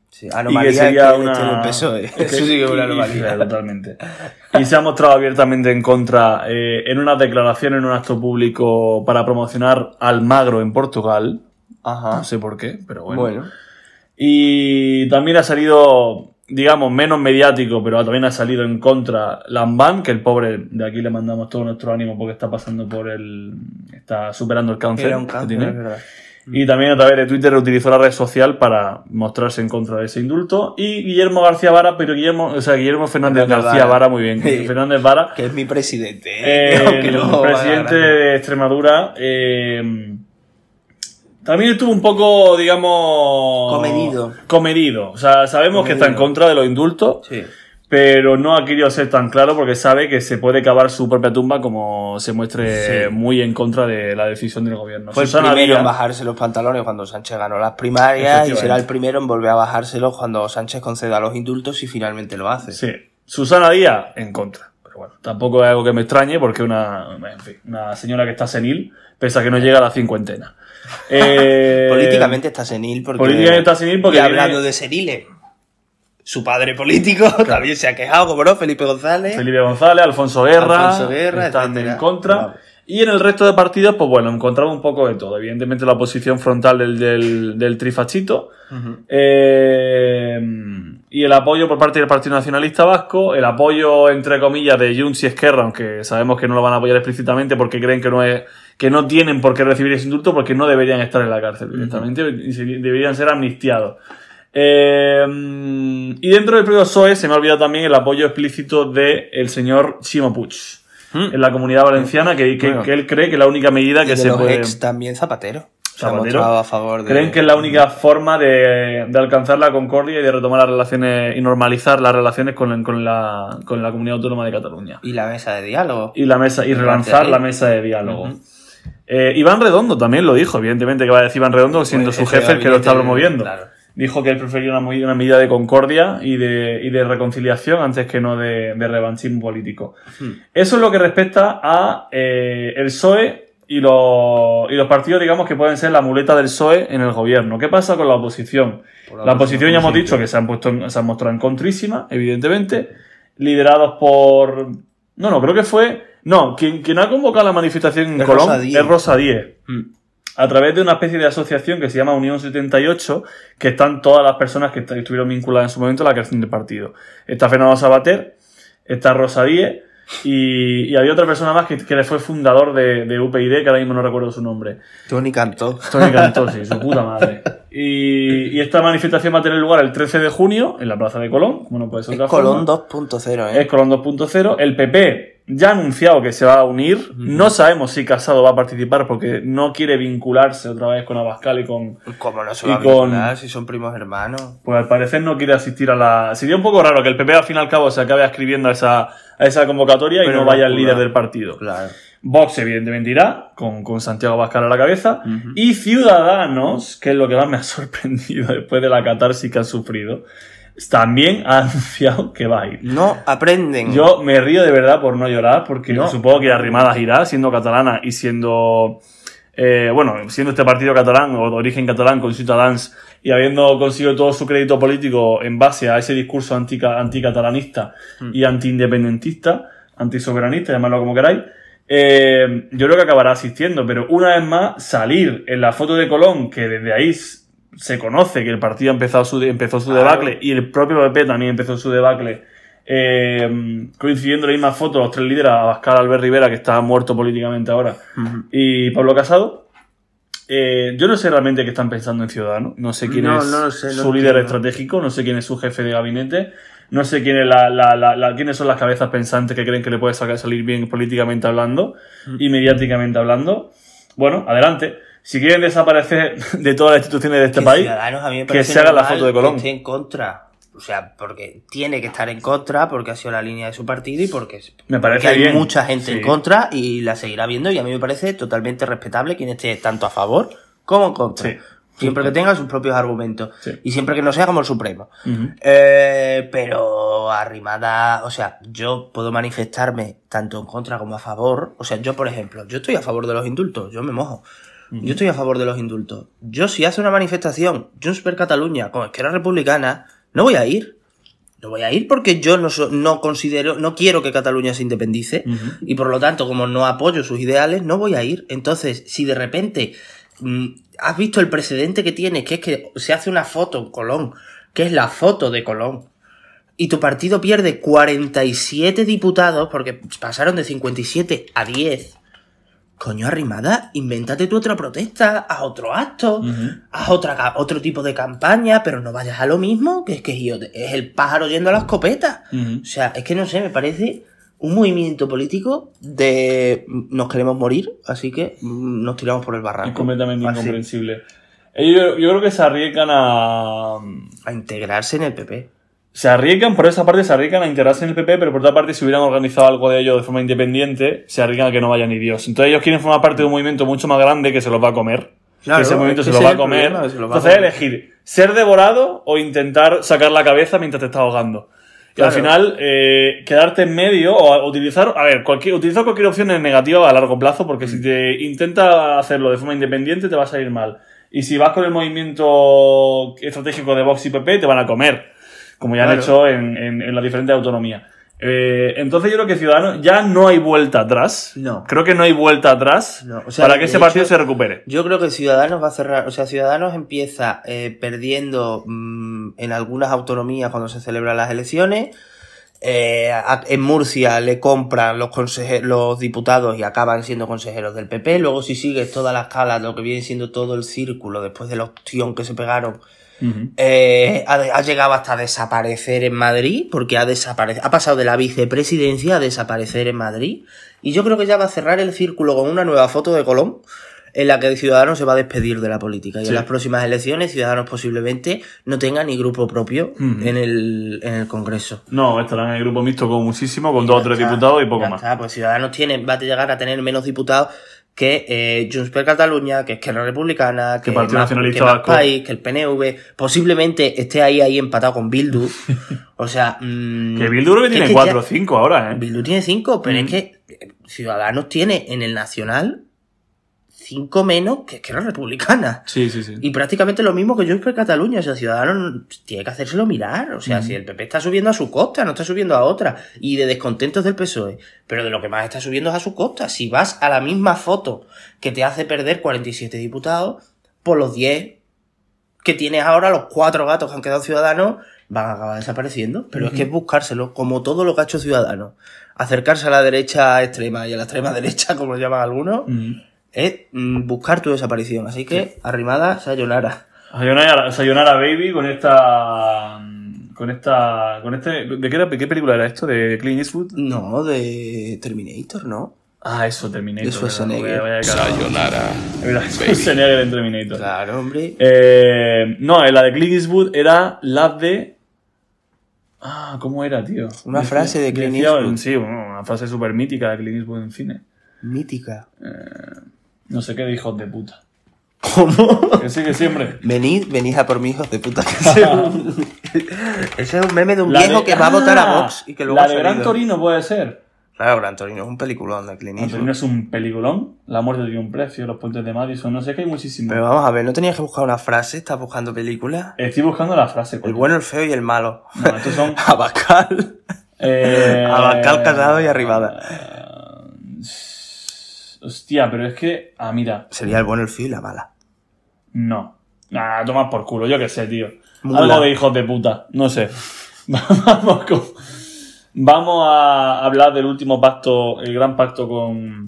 Speaker 2: sí, anomalía y que sería una. <laughs> Eso sí que es una anomalía.
Speaker 1: totalmente. Y se ha mostrado abiertamente en contra eh, en una declaración en un acto público para promocionar Almagro en Portugal. Ajá. No sé por qué, pero bueno. Bueno. Y también ha salido digamos, menos mediático, pero también ha salido en contra Lamban, que el pobre, de aquí le mandamos todo nuestro ánimo porque está pasando por el. está superando el cáncer. Y también a través de Twitter utilizó la red social para mostrarse en contra de ese indulto. Y Guillermo García Vara, pero Guillermo, o sea, Guillermo Fernández García Vara, muy bien. Fernández Vara.
Speaker 2: Que es mi presidente.
Speaker 1: ¿eh? Eh, <laughs> el presidente de Extremadura. Eh, también estuvo un poco, digamos.
Speaker 2: Comedido.
Speaker 1: Comedido. O sea, sabemos que está en contra de los indultos. Sí. Pero no ha querido ser tan claro porque sabe que se puede cavar su propia tumba como se muestre muy en contra de la decisión del gobierno.
Speaker 2: Fue el primero en bajarse los pantalones cuando Sánchez ganó las primarias y será el primero en volver a bajárselos cuando Sánchez conceda los indultos y finalmente lo hace.
Speaker 1: Sí. Susana Díaz en contra. Pero bueno, tampoco es algo que me extrañe porque una, en fin, una señora que está senil, pese a que no llega a la cincuentena.
Speaker 2: Eh, políticamente está senil porque.
Speaker 1: Políticamente está senil porque.
Speaker 2: Y hablando de seniles. Su padre político también se ha quejado, como no, Felipe González.
Speaker 1: Felipe González, Alfonso Guerra. Alfonso Guerra, están en contra. Y en el resto de partidos, pues bueno, encontraba un poco de todo. Evidentemente la oposición frontal del, del, del trifachito. eh, y el apoyo por parte del Partido Nacionalista Vasco. El apoyo, entre comillas, de Junts y Esquerra, aunque sabemos que no lo van a apoyar explícitamente porque creen que no es que no tienen por qué recibir ese indulto porque no deberían estar en la cárcel directamente y se- deberían ser amnistiados. Eh, y dentro del propio PSOE se me ha olvidado también el apoyo explícito del señor Chimo Puig en la comunidad valenciana, que, que-
Speaker 2: Bueno.
Speaker 1: que él cree que es la única medida
Speaker 2: Y
Speaker 1: que
Speaker 2: de
Speaker 1: se
Speaker 2: los
Speaker 1: puede.
Speaker 2: ex también Zapatero.
Speaker 1: Zapatero.
Speaker 2: a favor de...
Speaker 1: Creen que es la única forma de, de alcanzar la concordia y de retomar las relaciones y normalizar las relaciones con, con la, con la comunidad autónoma de Cataluña.
Speaker 2: Y la mesa de diálogo.
Speaker 1: Y la mesa, y
Speaker 2: De
Speaker 1: relanzar
Speaker 2: de
Speaker 1: la mesa de diálogo. Eh, Iván Redondo también lo dijo, evidentemente que va a decir Iván Redondo siendo
Speaker 2: Pues
Speaker 1: su
Speaker 2: ese
Speaker 1: jefe el que lo está promoviendo.
Speaker 2: claro.
Speaker 1: Dijo que él prefería una, medida de concordia y de, y de reconciliación antes que no de, de revanchismo político.
Speaker 2: Hmm.
Speaker 1: Eso es lo que respecta a eh, el PSOE y los, y los partidos, digamos, que pueden ser la muleta del PSOE en el gobierno. ¿Qué pasa con la oposición? La,
Speaker 2: la
Speaker 1: oposición ya hemos dicho que se han, puesto en- se han mostrado en contrísima, evidentemente, liderados por... No, no, creo que fue... No, quien, quien ha convocado la manifestación en
Speaker 2: Es
Speaker 1: Colón
Speaker 2: Rosa
Speaker 1: es Rosa Díez
Speaker 2: Mm.
Speaker 1: a través de una especie de asociación que se llama Unión 78, que están todas las personas que est- estuvieron vinculadas en su momento a la creación del partido. Está Fernando Sabater, está Rosa Díez, y, y había otra persona más que, que fue fundador de, de UPyD, que ahora mismo no recuerdo su nombre.
Speaker 2: Tony cantó.
Speaker 1: Tony Cantó, <laughs> sí, su puta madre. Y, y esta manifestación va a tener lugar el 13 de junio en la Plaza de Colón, como no puede ser
Speaker 2: Es
Speaker 1: otra
Speaker 2: Colón
Speaker 1: forma.
Speaker 2: 2.0, ¿eh?
Speaker 1: Es Colón 2.0. El PP ya ha anunciado que se va a unir. No sabemos si Casado va a participar porque no quiere vincularse otra vez con Abascal y con...
Speaker 2: ¿Cómo no se
Speaker 1: y
Speaker 2: va a
Speaker 1: con-
Speaker 2: si son primos hermanos?
Speaker 1: Pues al parecer no quiere asistir a la... Sería un poco raro que el PP al fin y al cabo se acabe escribiendo a esa, a esa convocatoria y
Speaker 2: Pero
Speaker 1: no
Speaker 2: no
Speaker 1: vaya el líder del partido.
Speaker 2: Claro.
Speaker 1: Vox, evidentemente, irá, con, con Santiago Abascal a la cabeza. Y Ciudadanos, que es lo que más me ha <laughs> sorprendido después de la catarsis que han sufrido, también ha <laughs> anunciado que va a ir.
Speaker 2: No aprenden.
Speaker 1: Yo me río de verdad por no llorar, porque
Speaker 2: No.
Speaker 1: supongo que Arrimadas irá, siendo catalana y siendo. eh, bueno, siendo este partido catalán o de origen catalán con Ciutadans y habiendo conseguido todo su crédito político en base a ese discurso antica- anticatalanista y antiindependentista, antisoberanista, llamadlo como queráis, eh, yo creo que acabará asistiendo, pero una vez más salir en la foto de Colón, que desde ahí se conoce que el partido ha empezado su, empezó su debacle y el propio PP también empezó su debacle, eh, coincidiendo en la misma foto los tres líderes, Abascal, Albert Rivera, que está muerto políticamente ahora, y Pablo Casado. Eh, yo no sé realmente qué están pensando en Ciudadanos, no sé quién
Speaker 2: No,
Speaker 1: es
Speaker 2: no lo sé, no
Speaker 1: su líder
Speaker 2: entiendo.
Speaker 1: estratégico, no sé quién es su jefe de gabinete, no sé quién es la, la- la- la- quiénes son las cabezas pensantes que creen que le puede sacar, salir bien políticamente hablando y mediáticamente hablando. Bueno, adelante. Si quieren desaparecer de todas las instituciones de este
Speaker 2: Que
Speaker 1: país,
Speaker 2: Ciudadanos a mí me
Speaker 1: que se haga la foto de Colón.
Speaker 2: Que esté en contra. O sea, porque tiene que estar en contra, porque ha sido la línea de su partido y porque,
Speaker 1: Me parece
Speaker 2: porque hay
Speaker 1: bien,
Speaker 2: mucha gente
Speaker 1: sí.
Speaker 2: en contra y la seguirá viendo. Y a mí me parece totalmente respetable quien esté tanto a favor como en contra.
Speaker 1: Sí.
Speaker 2: Siempre que tenga sus propios argumentos.
Speaker 1: Sí.
Speaker 2: Y siempre que no sea como el Supremo. Eh, pero arrimada, o sea, yo puedo manifestarme tanto en contra como a favor. O sea, yo, por ejemplo, yo estoy a favor de los indultos, yo me mojo. Yo estoy a favor de los indultos. Yo, si hace una manifestación Junts per Cataluña con Esquerra Republicana, no voy a ir. No voy a ir porque yo no, so- no considero, no quiero que Cataluña se independice y por lo tanto, como no apoyo sus ideales, no voy a ir. Entonces, si de repente mm, has visto el precedente que tiene, que es que se hace una foto en Colón, que es la foto de Colón, y tu partido pierde 47 diputados porque pasaron de 57 a 10. Coño, arrimada, invéntate tu otra protesta, haz otro acto, haz otra, otro tipo de campaña, pero no vayas a lo mismo, que es que yo- es el pájaro yendo a la escopeta. O sea, es que no sé, me parece un movimiento político de mm, nos queremos morir, así que mm, nos tiramos por el barranco.
Speaker 1: Es completamente
Speaker 2: Así,
Speaker 1: incomprensible. Ellos, yo creo que se arriesgan a.
Speaker 2: A integrarse en el PP.
Speaker 1: Se arriesgan, por esa parte se arriesgan a integrarse en el PP, pero por otra parte, si hubieran organizado algo de ello de forma independiente, se arriesgan a que no vaya ni Dios. Entonces ellos quieren formar parte de un movimiento mucho más grande que se los va a comer.
Speaker 2: Claro,
Speaker 1: que ese movimiento
Speaker 2: es
Speaker 1: se lo va comer.
Speaker 2: problema, se lo va a
Speaker 1: Entonces
Speaker 2: comer.
Speaker 1: elegir ser devorado o intentar sacar la cabeza mientras te estás ahogando. Y al final, eh, quedarte en medio o utilizar, a ver, cualquier, utilizar cualquier opción es negativa a largo plazo porque
Speaker 2: Mm.
Speaker 1: si te intenta hacerlo de forma independiente te va a salir mal. Y si vas con el movimiento estratégico de Vox y PP te van a comer, como ya han hecho en, en, en las diferentes autonomías. Eh, entonces yo creo que Ciudadanos ya no hay vuelta atrás.
Speaker 2: No.
Speaker 1: Creo que no hay vuelta atrás
Speaker 2: No, o sea,
Speaker 1: para que ese partido
Speaker 2: hecho-
Speaker 1: se recupere.
Speaker 2: Yo creo que Ciudadanos va a cerrar, o sea, Ciudadanos empieza eh, perdiendo mm, en algunas autonomías cuando se celebran las elecciones. Eh, en Murcia le compran los, conseje- los diputados y acaban siendo consejeros del PP. Luego, si sigues toda la escala, lo que viene siendo todo el círculo, después de la opción que se pegaron, Eh, ha, ha llegado hasta desaparecer en Madrid, porque ha, desaparecido, ha pasado de la vicepresidencia a desaparecer en Madrid. Y yo creo que ya va a cerrar el círculo con una nueva foto de Colón, en la que Ciudadanos se va a despedir de la política. Y
Speaker 1: Sí.
Speaker 2: en las próximas elecciones, Ciudadanos posiblemente no tenga ni grupo propio en, el, en el Congreso.
Speaker 1: No, estarán en el grupo mixto con muchísimo, con dos o tres
Speaker 2: está,
Speaker 1: diputados y poco más.
Speaker 2: está, pues Ciudadanos tiene, va a llegar a tener menos diputados que eh, Junts per Cataluña, que Esquerra Republicana, que,
Speaker 1: Partido
Speaker 2: Más-
Speaker 1: Nacionalista
Speaker 2: que. País, que el PNV, posiblemente esté ahí ahí empatado con Bildu. <laughs> O sea, mm,
Speaker 1: Que Bildu creo que tiene
Speaker 2: ya-
Speaker 1: cuatro o cinco ahora, ¿eh?
Speaker 2: Bildu tiene cinco, pero
Speaker 1: Mm.
Speaker 2: es que eh, Ciudadanos tiene en el Nacional cinco menos que Esquerra Republicana.
Speaker 1: Sí, sí, sí.
Speaker 2: Y prácticamente lo mismo que Junts per Cataluña. O sea, Ciudadanos tiene que hacérselo mirar. O sea, si el PP está subiendo a su costa, no está subiendo a otra. Y de descontentos del PSOE. Pero de lo que más está subiendo es a su costa. Si vas a la misma foto que te hace perder 47 diputados, por los 10 que tienes ahora, los cuatro gatos que han quedado Ciudadanos, van a acabar desapareciendo. Pero es que es buscárselo, como todo lo que ha hecho Ciudadanos. Acercarse a la derecha extrema y a la extrema derecha, como lo llaman algunos. Es mm, buscar tu desaparición. Así que, arrimada, sayonara.
Speaker 1: Sayonara, Sayonara Baby con esta. Con esta. Con este. ¿De qué, era- de qué película era esto? ¿De Clint Eastwood?
Speaker 2: No, de Terminator, ¿no?
Speaker 1: Ah, eso, Terminator.
Speaker 2: De Schwarzenegger.
Speaker 1: Vaya- vaya cagado.
Speaker 3: Sayonara. <laughs> <laughs>
Speaker 1: Schwarzenegger en Terminator.
Speaker 2: Claro, hombre.
Speaker 1: Eh, no, la de Clint Eastwood era la de. Ah, ¿cómo era, tío?
Speaker 2: Una frase de Clint
Speaker 1: decía-
Speaker 2: Eastwood.
Speaker 1: Sí, bueno, una frase súper mítica de Clint Eastwood en cine.
Speaker 2: Mítica.
Speaker 1: No sé qué de hijos de puta.
Speaker 2: ¿Cómo?
Speaker 1: Que sí, que siempre.
Speaker 2: Venid, venid a por mi hijos de puta. <laughs> Ese es un meme de un
Speaker 1: La
Speaker 2: viejo
Speaker 1: de-
Speaker 2: que va a votar a
Speaker 1: Ah,
Speaker 2: Vox y que luego
Speaker 1: La de Gran. Torino puede ser.
Speaker 2: Claro, Gran Torino es un peliculón de Clint
Speaker 1: Gran. Torino es un peliculón. La muerte tiene un precio, los puentes de Madison, no sé qué hay muchísimo.
Speaker 2: Pero vamos a ver, ¿no tenías que buscar una frase? ¿Estás buscando películas?
Speaker 1: Estoy buscando la frase.
Speaker 2: El bueno, el feo y el malo.
Speaker 1: No, estos son. <laughs>
Speaker 2: Abacal.
Speaker 1: Eh,
Speaker 2: Abascal, Casado y Arribada.
Speaker 1: eh, Hostia, pero es que. Ah, mira.
Speaker 2: Sería el bueno, el feo y la mala.
Speaker 1: No. Ah, toma por culo, yo qué sé, tío.
Speaker 2: Mula.
Speaker 1: Algo de hijos de puta, no sé. <laughs> Vamos con- Vamos a hablar del último pacto, el gran pacto con,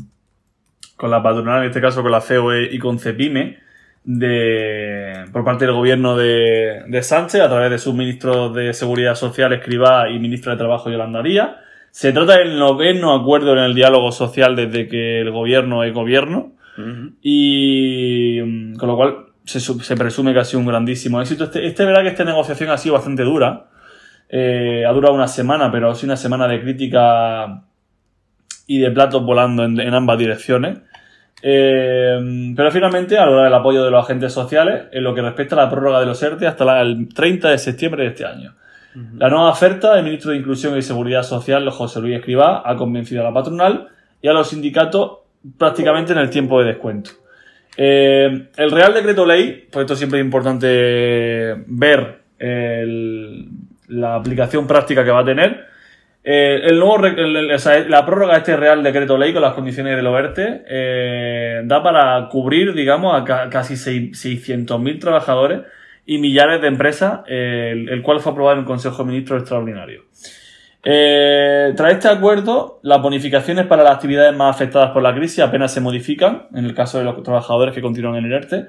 Speaker 1: con la patronal, en este caso con la COE y con Cepime, de, por parte del gobierno de, de Sánchez, a través de sus ministros de Seguridad Social, Escribá y ministro de Trabajo, Yolanda Díaz. Se trata del noveno acuerdo en el diálogo social desde que el gobierno es gobierno. Y mm, con lo cual se, su- se presume que ha sido un grandísimo éxito. Este, este verá que esta negociación ha sido bastante dura. Eh, ha durado una semana, pero ha sido una semana de crítica y de platos volando en, en ambas direcciones. Eh, pero finalmente, a la hora del apoyo de los agentes sociales, en lo que respecta a la prórroga de los ERTE hasta la- el 30 de septiembre de este año. La nueva oferta del ministro de Inclusión y Seguridad Social, José Luis Escribá, ha convencido a la patronal y a los sindicatos prácticamente en el tiempo de descuento. Eh, el Real Decreto Ley, pues esto siempre es importante ver la aplicación práctica que va a tener. Eh, el nuevo, la prórroga de este Real Decreto Ley con las condiciones del OERTE eh, da para cubrir, digamos, a ca- casi seis- 600.000 trabajadores y millares de empresas, eh, el, el cual fue aprobado en el Consejo de Ministros Extraordinario. Eh, tras este acuerdo, las bonificaciones para las actividades más afectadas por la crisis apenas se modifican, en el caso de los trabajadores que continúan en el ERTE.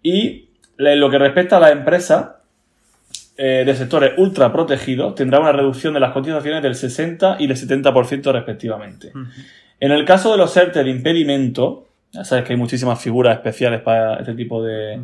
Speaker 1: Y en lo que respecta a las empresas eh, de sectores ultra protegidos, tendrá una reducción de las cotizaciones del 60 y del 70% respectivamente. En el caso de los ERTE de impedimento, ya sabes que hay muchísimas figuras especiales para este tipo de,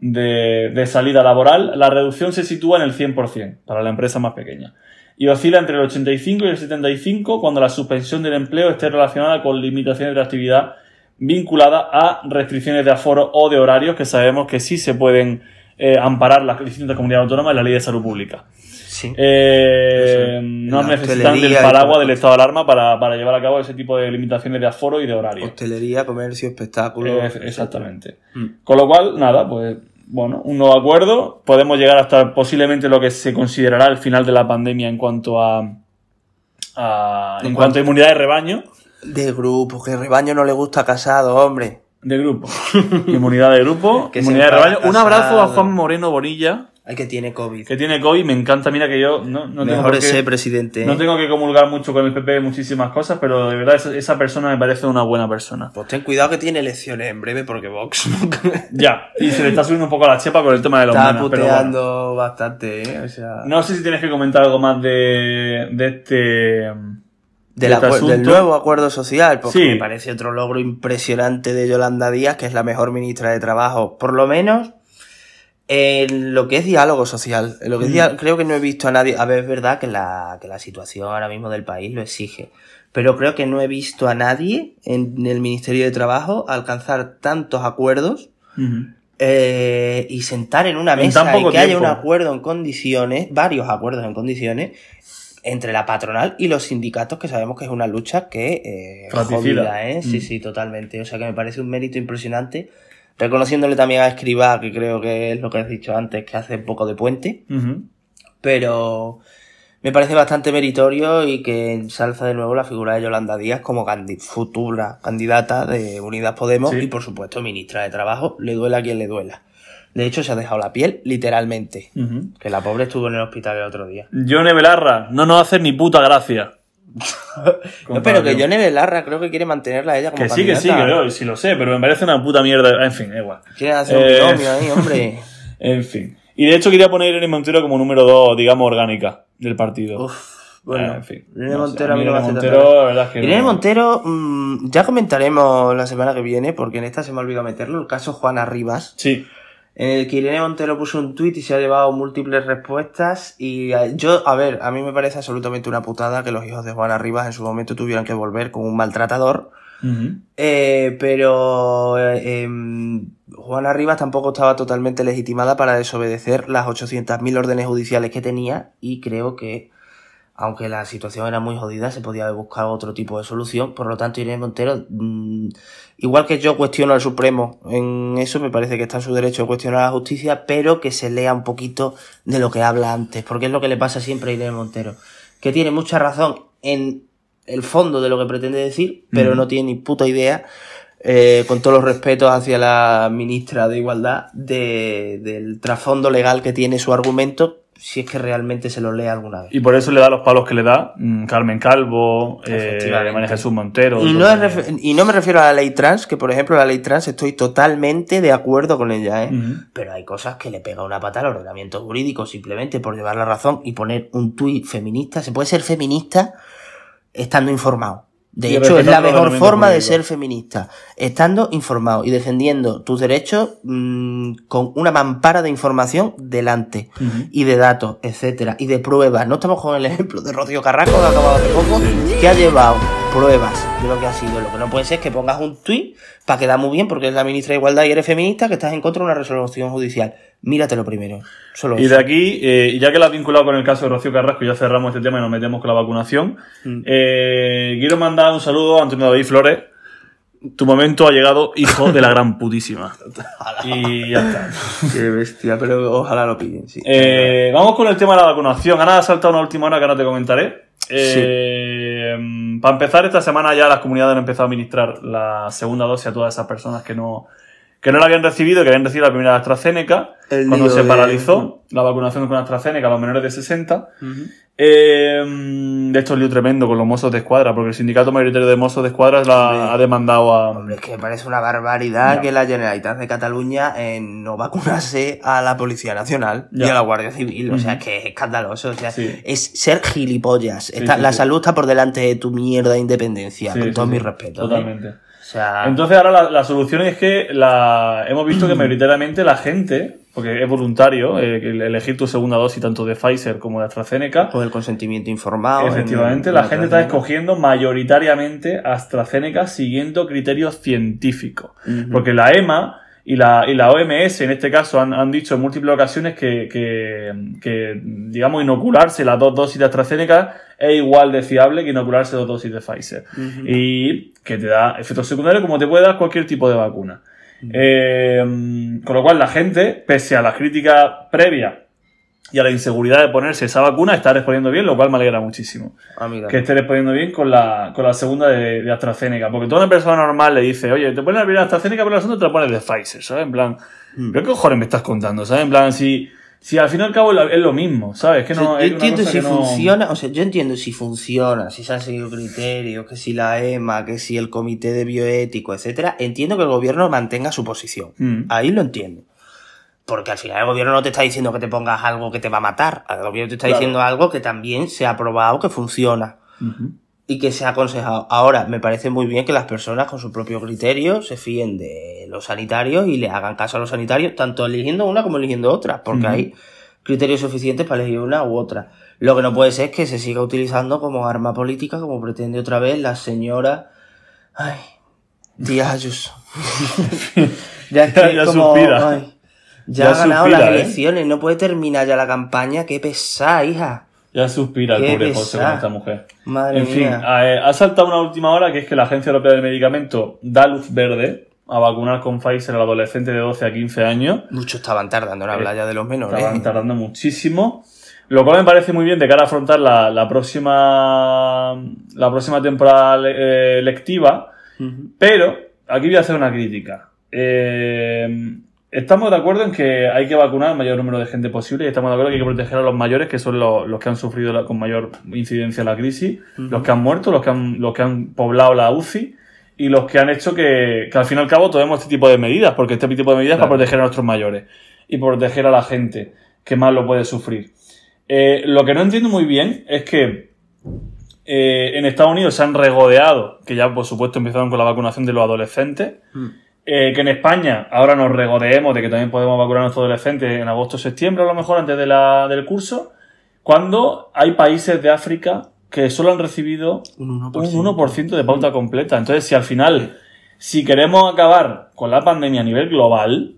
Speaker 1: de, de salida laboral, la reducción se sitúa en el 100% para la empresa más pequeña. Y oscila entre el 85 y el 75 cuando la suspensión del empleo esté relacionada con limitaciones de actividad vinculadas a restricciones de aforo o de horarios que sabemos que sí se pueden eh, amparar las distintas comunidades autónomas en la ley de salud pública.
Speaker 2: Sí.
Speaker 1: Eh, no necesitan del paraguas del estado de alarma para, para llevar a cabo ese tipo de limitaciones de aforo y de horario.
Speaker 2: Hostelería, comercio, espectáculo.
Speaker 1: Eh, exactamente.
Speaker 2: Mm.
Speaker 1: Con lo cual, nada, pues bueno, un nuevo acuerdo. Podemos llegar hasta posiblemente lo que se considerará el final de la pandemia en cuanto a, a- en cuanto a inmunidad de rebaño.
Speaker 2: De grupo, que rebaño no le gusta casado, hombre.
Speaker 1: De grupo. <laughs> inmunidad de grupo,
Speaker 2: Que
Speaker 1: inmunidad de rebaño. Un abrazo a. Juan Moreno Bonilla,
Speaker 2: Ay, que tiene COVID.
Speaker 1: que tiene COVID. Me encanta, mira que yo no, no tengo
Speaker 2: Mejor
Speaker 1: por
Speaker 2: es
Speaker 1: qué-
Speaker 2: ser presidente.
Speaker 1: No
Speaker 2: ¿eh?
Speaker 1: tengo que comulgar mucho con el PP muchísimas cosas, pero de verdad esa, esa persona me parece una buena persona.
Speaker 2: Pues ten cuidado que tiene elecciones en breve porque Vox <laughs>
Speaker 1: Ya, y se le está subiendo un poco a la chepa con el tema de los
Speaker 2: está
Speaker 1: menas, pero bueno.
Speaker 2: puteando bastante, ¿eh? O sea,
Speaker 1: No sé si tienes que comentar algo más de, de este...
Speaker 2: del,
Speaker 1: este
Speaker 2: del nuevo acuerdo social, porque
Speaker 1: Sí.
Speaker 2: me parece otro logro impresionante de Yolanda Díaz, que es la mejor ministra de Trabajo, por lo menos en lo que es diálogo social. En lo que es dia- creo que no he visto a nadie. A ver, es verdad que la, que la situación ahora mismo del país lo exige. Pero creo que no he visto a nadie en el Ministerio de Trabajo alcanzar tantos acuerdos eh, y sentar en una mesa y que haya un acuerdo en condiciones, varios acuerdos en condiciones, entre la patronal y los sindicatos, que sabemos que es una lucha que eh, jodida, ¿eh? Sí,
Speaker 1: Mm.
Speaker 2: sí, totalmente. O sea que me parece un mérito impresionante. Reconociéndole también a Escribá, que creo que es lo que has dicho antes, que hace un poco de puente, pero me parece bastante meritorio y que ensalza de nuevo la figura de Yolanda Díaz como candi- futura candidata de Unidas Podemos
Speaker 1: Sí.
Speaker 2: y por supuesto ministra de Trabajo, le duela a quien le duela. De hecho, se ha dejado la piel literalmente. Que la pobre estuvo en el hospital el otro día.
Speaker 1: Yone Belarra, no nos hace ni puta gracia.
Speaker 2: No, pero que Yone Belarra creo que quiere mantenerla a ella como
Speaker 1: Que sí, que sí, que yo sí lo sé, pero me parece una puta mierda. En fin, igual.
Speaker 2: Quiere hacer un
Speaker 1: Eh,
Speaker 2: binomio ahí, hombre. <laughs>
Speaker 1: En fin. Y de hecho quería poner a Irene Montero como número 2, digamos, orgánica del partido.
Speaker 2: Uf, bueno.
Speaker 1: Eh, en fin.
Speaker 2: Irene
Speaker 1: No sé,
Speaker 2: Montero a mí
Speaker 1: Irene Montero,
Speaker 2: tanta-
Speaker 1: la verdad es que
Speaker 2: Irene
Speaker 1: no.
Speaker 2: Montero, mm, ya comentaremos la semana que viene, porque en esta se me ha olvidado meterlo, el caso Juana Rivas,
Speaker 1: Sí.
Speaker 2: En el que Irene Montero puso un tuit y se ha llevado múltiples respuestas. Y yo, a ver, a mí me parece absolutamente una putada que los hijos de Juana Rivas en su momento tuvieran que volver con un maltratador. Eh, pero eh, em, Juana Rivas tampoco estaba totalmente legitimada para desobedecer las 800.000 órdenes judiciales que tenía y creo que, aunque la situación era muy jodida, se podía haber buscado otro tipo de solución. Por lo tanto, Irene Montero, mm, igual que yo cuestiono al Supremo en eso, me parece que está en su derecho de cuestionar a la justicia, pero que se lea un poquito de lo que habla antes, porque es lo que le pasa siempre a Irene Montero, que tiene mucha razón en el fondo de lo que pretende decir, pero no tiene ni puta idea, eh, con todos los respetos hacia la ministra de Igualdad, de- del trasfondo legal que tiene su argumento, si es que realmente se lo lee alguna vez.
Speaker 1: Y por eso le da los palos que le da mm, Carmen Calvo, eh, Jesús Montero.
Speaker 2: Y no, y no me refiero a la ley trans, que por ejemplo la ley trans estoy totalmente de acuerdo con ella, ¿eh? Pero hay cosas que le pega una pata al ordenamiento jurídico simplemente por llevar la razón y poner un tuit feminista. Se puede ser feminista estando informado. De
Speaker 1: Y
Speaker 2: hecho, es la mejor forma de ser feminista. Estando informado y defendiendo tus derechos mm, con una mampara de información delante. Y de datos, etcétera. Y de pruebas. No estamos con el <laughs> ejemplo de Rocío Carrasco que ha acabado hace poco, que ha llevado pruebas de lo que ha sido. Lo que no puede ser es que pongas un tuit para quedar muy bien porque eres la ministra de Igualdad y eres feminista que estás en contra de una resolución judicial. Míratelo primero. Solo
Speaker 1: Y
Speaker 2: eso.
Speaker 1: de aquí, eh, ya que lo has vinculado con el caso de Rocío Carrasco, ya cerramos este tema y nos metemos con la vacunación.
Speaker 2: Mm.
Speaker 1: Eh, quiero mandar un saludo a Antonio David Flores. Tu momento ha llegado, hijo de la gran putísima. <laughs> y ya está.
Speaker 2: Qué bestia, pero ojalá lo pillen, sí.
Speaker 1: Eh, vamos con el tema de la vacunación. Ana ha saltado una última hora que ahora te comentaré. Eh, Para empezar, esta semana ya las comunidades han empezado a administrar la segunda dosis a todas esas personas que no, que no la habían recibido, que habían recibido la primera de AstraZeneca,
Speaker 2: El
Speaker 1: cuando se
Speaker 2: de-
Speaker 1: paralizó la vacunación con AstraZeneca a los menores de 60.
Speaker 2: Ujú.
Speaker 1: Eh, de hecho, el lío tremendo con los mozos de escuadra, porque el sindicato mayoritario de mozos de escuadra la
Speaker 2: Hombre.
Speaker 1: ha demandado a.
Speaker 2: Hombre, es que me parece una barbaridad
Speaker 1: Ya.
Speaker 2: que la Generalitat de Cataluña eh, no vacunase a la Policía Nacional y
Speaker 1: Ya.
Speaker 2: a la Guardia Civil. O sea, es que es escandaloso. O sea,
Speaker 1: Sí.
Speaker 2: es ser gilipollas. Está-
Speaker 1: sí,
Speaker 2: la
Speaker 1: sí.
Speaker 2: salud está por delante de tu mierda de independencia.
Speaker 1: Sí,
Speaker 2: con
Speaker 1: sí,
Speaker 2: mis respetos. ¿eh? Sea,
Speaker 1: Entonces ahora la, la solución es que la, hemos visto que <clears throat> mayoritariamente la gente, porque es voluntario eh, elegir tu segunda dosis tanto de Pfizer como de AstraZeneca,
Speaker 2: con el consentimiento informado.
Speaker 1: efectivamente
Speaker 2: en-
Speaker 1: la
Speaker 2: en
Speaker 1: gente está escogiendo mayoritariamente AstraZeneca siguiendo criterios científicos. Porque la EMA y la, y la OMS en este caso han, han dicho en múltiples ocasiones que, que, que, digamos, inocularse las dos dosis de AstraZeneca es igual de fiable que inocularse dos dosis de Pfizer. Y que te da efectos secundarios como te puede dar cualquier tipo de vacuna. Eh, con lo cual la gente, pese a las críticas previas y a la inseguridad de ponerse esa vacuna está respondiendo bien, lo cual me alegra muchísimo.
Speaker 2: Ah, mira.
Speaker 1: Que esté respondiendo bien con la, con la segunda de, de AstraZeneca. Porque toda una persona normal le dice, oye, te pones la primera AstraZeneca, pero la segunda te la pones de Pfizer, ¿sabes? En plan,
Speaker 2: Hmm.
Speaker 1: ¿pero qué cojones me estás contando? ¿Sabes? En plan, si, si al fin y al cabo es lo mismo, ¿sabes? Que
Speaker 2: O sea,
Speaker 1: no,
Speaker 2: yo entiendo si
Speaker 1: no-
Speaker 2: funciona, o sea, yo entiendo si funciona, si se han seguido criterios, que si la EMA, que si el comité de bioético, etcétera, entiendo que el gobierno mantenga su posición.
Speaker 1: Mm.
Speaker 2: Ahí lo entiendo. Porque al final el gobierno no te está diciendo que te pongas algo que te va a matar. El gobierno te está
Speaker 1: Claro.
Speaker 2: diciendo algo que también se ha probado que funciona y que se ha aconsejado. Ahora, me parece muy bien que las personas con su propio criterio se fíen de los sanitarios y le hagan caso a los sanitarios, tanto eligiendo una como eligiendo otra, porque hay criterios suficientes para elegir una u otra. Lo que no puede ser es que se siga utilizando como arma política, como pretende otra vez la señora. Ay, Díaz Ayuso. <laughs> ya es que como. ay, ya,
Speaker 1: Ya
Speaker 2: ha ganado
Speaker 1: suspira,
Speaker 2: las
Speaker 1: ¿eh?
Speaker 2: elecciones, no puede terminar ya la campaña. Qué pesada, hija.
Speaker 1: Ya suspira el
Speaker 2: Qué
Speaker 1: pobre José con esta mujer.
Speaker 2: Madre
Speaker 1: en fin,
Speaker 2: mía.
Speaker 1: eh, ha saltado una última hora que es que la Agencia Europea del Medicamento da luz verde a vacunar con Pfizer al adolescente de 12 a 15 años.
Speaker 2: Muchos estaban tardando en hablar ya de los menores.
Speaker 1: Estaban tardando muchísimo. Lo cual me parece muy bien de cara a afrontar la, la próxima la próxima temporada le- eh, lectiva. Pero aquí voy a hacer una crítica. Eh, estamos de acuerdo en que hay que vacunar al mayor número de gente posible y estamos de acuerdo en que hay que proteger a los mayores, que son los, los que han sufrido la- con mayor incidencia la crisis, los que han muerto, los que han, los que han poblado la UCI y los que han hecho que, que al fin y al cabo tomemos este tipo de medidas, porque este tipo de medidas es para proteger a nuestros mayores y proteger a la gente que más lo puede sufrir. Eh, lo que no entiendo muy bien es que eh, en Estados Unidos se han regodeado, que ya por supuesto empezaron con la vacunación de los adolescentes,
Speaker 2: Mm.
Speaker 1: Eh, que en España ahora nos regodeemos de que también podemos vacunar a nuestros adolescentes en agosto o septiembre, a lo mejor antes de la- del curso, cuando hay países de África que solo han recibido
Speaker 2: Un 1%.
Speaker 1: un 1% de pauta completa. Entonces, si al final, si queremos acabar con la pandemia a nivel global,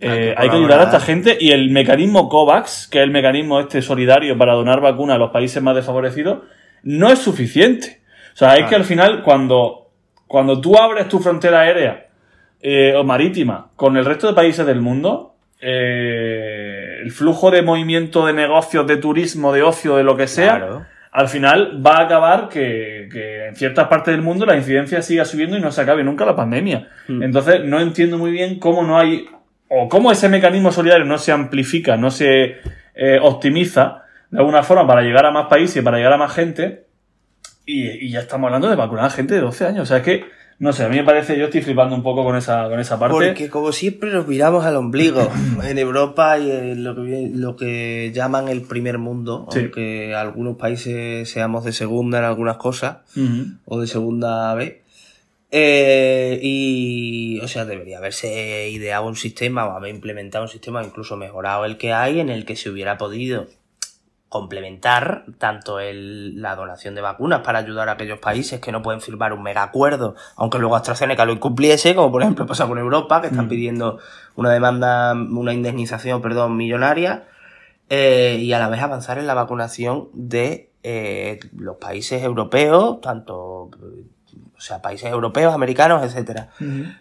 Speaker 2: Hay
Speaker 1: eh,
Speaker 2: que
Speaker 1: hay que ayudar a esta gente y el mecanismo COVAX, que es el mecanismo este solidario para donar vacunas a los países más desfavorecidos, no es suficiente. O sea, es
Speaker 2: Claro.
Speaker 1: que al final, cuando, cuando tú abres tu frontera aérea eh, o marítima con el resto de países del mundo, eh, el flujo de movimiento de negocios, de turismo, de ocio, de lo que sea,
Speaker 2: Claro.
Speaker 1: al final va a acabar que, que en ciertas partes del mundo la incidencia siga subiendo y no se acabe nunca la pandemia.
Speaker 2: Mm.
Speaker 1: Entonces, no entiendo muy bien cómo no hay, o cómo ese mecanismo solidario no se amplifica, no se eh, optimiza de alguna forma para llegar a más países y para llegar a más gente. Y, y ya estamos hablando de vacunar a gente de 12 años. O sea, es que, no sé, a mí me parece, yo estoy flipando un poco con esa, con esa parte.
Speaker 2: Porque como siempre nos miramos al ombligo <clears throat> en Europa y en lo que, lo que llaman el primer mundo,
Speaker 1: Sí.
Speaker 2: aunque algunos países seamos de segunda en algunas cosas, o de segunda B. Eh, y, o sea, debería haberse ideado un sistema o haber implementado un sistema incluso mejorado el que hay en el que se hubiera podido complementar tanto el, la donación de vacunas para ayudar a aquellos países que no pueden firmar un mega acuerdo, aunque luego AstraZeneca lo incumpliese, como por ejemplo pasa con Europa, que están
Speaker 1: Mm.
Speaker 2: pidiendo una demanda, una indemnización, perdón, millonaria, eh, y a la vez avanzar en la vacunación de eh, los países europeos, tanto, o sea, países europeos, americanos, etcétera.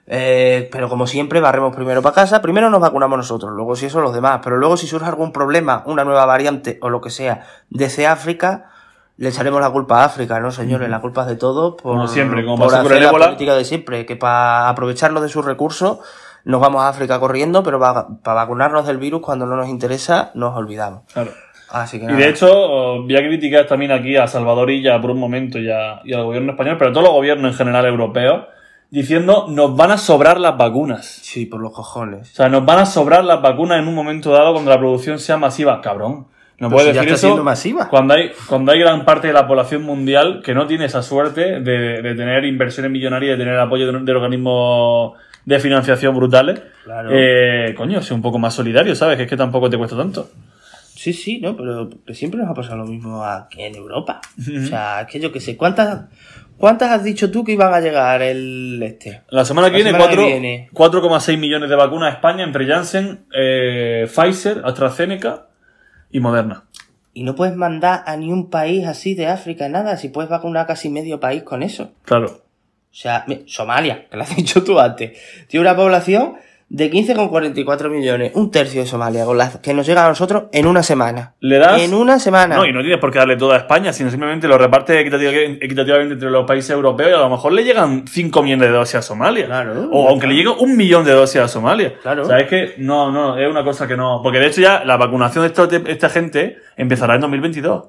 Speaker 2: Eh, pero como siempre, barremos primero para casa. Primero nos vacunamos nosotros, luego si eso los demás. Pero luego si surge algún problema, una nueva variante o lo que sea, desde África, le echaremos la culpa a África, ¿no, señores? La culpa es de todos por,
Speaker 1: Como siempre, como
Speaker 2: por hacer la
Speaker 1: ébola.
Speaker 2: política de siempre, que para aprovecharnos de sus recursos nos vamos a África corriendo, pero para vacunarnos del virus cuando no nos interesa, nos olvidamos.
Speaker 1: Claro.
Speaker 2: Así que
Speaker 1: Y de hecho, voy a criticar también aquí a Salvador Illa por un momento y, a- y al gobierno español, pero a todos los gobiernos en general europeos, diciendo nos van a sobrar las vacunas.
Speaker 2: Sí, por los cojones.
Speaker 1: O sea, nos van a sobrar las vacunas en un momento dado cuando la producción sea masiva. Cabrón. No puedes
Speaker 2: si ya
Speaker 1: decir
Speaker 2: está
Speaker 1: eso
Speaker 2: masiva.
Speaker 1: cuando hay, cuando hay gran parte de la población mundial que no tiene esa suerte de, de tener inversiones millonarias, de tener apoyo de, de organismos de financiación brutales.
Speaker 2: Claro.
Speaker 1: Eh, coño, sé un poco más solidario, ¿sabes? Que es que tampoco te cuesta tanto.
Speaker 2: Sí, sí, no, pero siempre nos ha pasado lo mismo aquí en Europa. O sea, es que yo que sé, ¿cuántas, ¿cuántas has dicho tú que iban a llegar el este?
Speaker 1: La semana que
Speaker 2: La
Speaker 1: viene,
Speaker 2: semana que
Speaker 1: cuatro-
Speaker 2: viene.
Speaker 1: 4,6 millones de vacunas a España entre Janssen, eh, Pfizer, AstraZeneca y Moderna.
Speaker 2: Y no puedes mandar a ni un país así de África nada, si puedes vacunar casi medio país con eso.
Speaker 1: Claro.
Speaker 2: O sea, Somalia, que lo has <laughs> dicho tú antes, tiene una población de 15,44 millones, un tercio de Somalia, con las que nos llega a nosotros en una semana.
Speaker 1: Le das.
Speaker 2: En una semana.
Speaker 1: No, y no tienes por qué darle todo a España, sino simplemente lo reparte equitativa- equitativamente entre los países europeos y a lo mejor le llegan 5 millones de dosis a Somalia.
Speaker 2: Claro.
Speaker 1: O aunque le llegue un millón de dosis a Somalia.
Speaker 2: Claro.
Speaker 1: O sea, es que no, no, es una cosa que no. Porque de hecho ya la vacunación de esta, de esta gente empezará en 2022.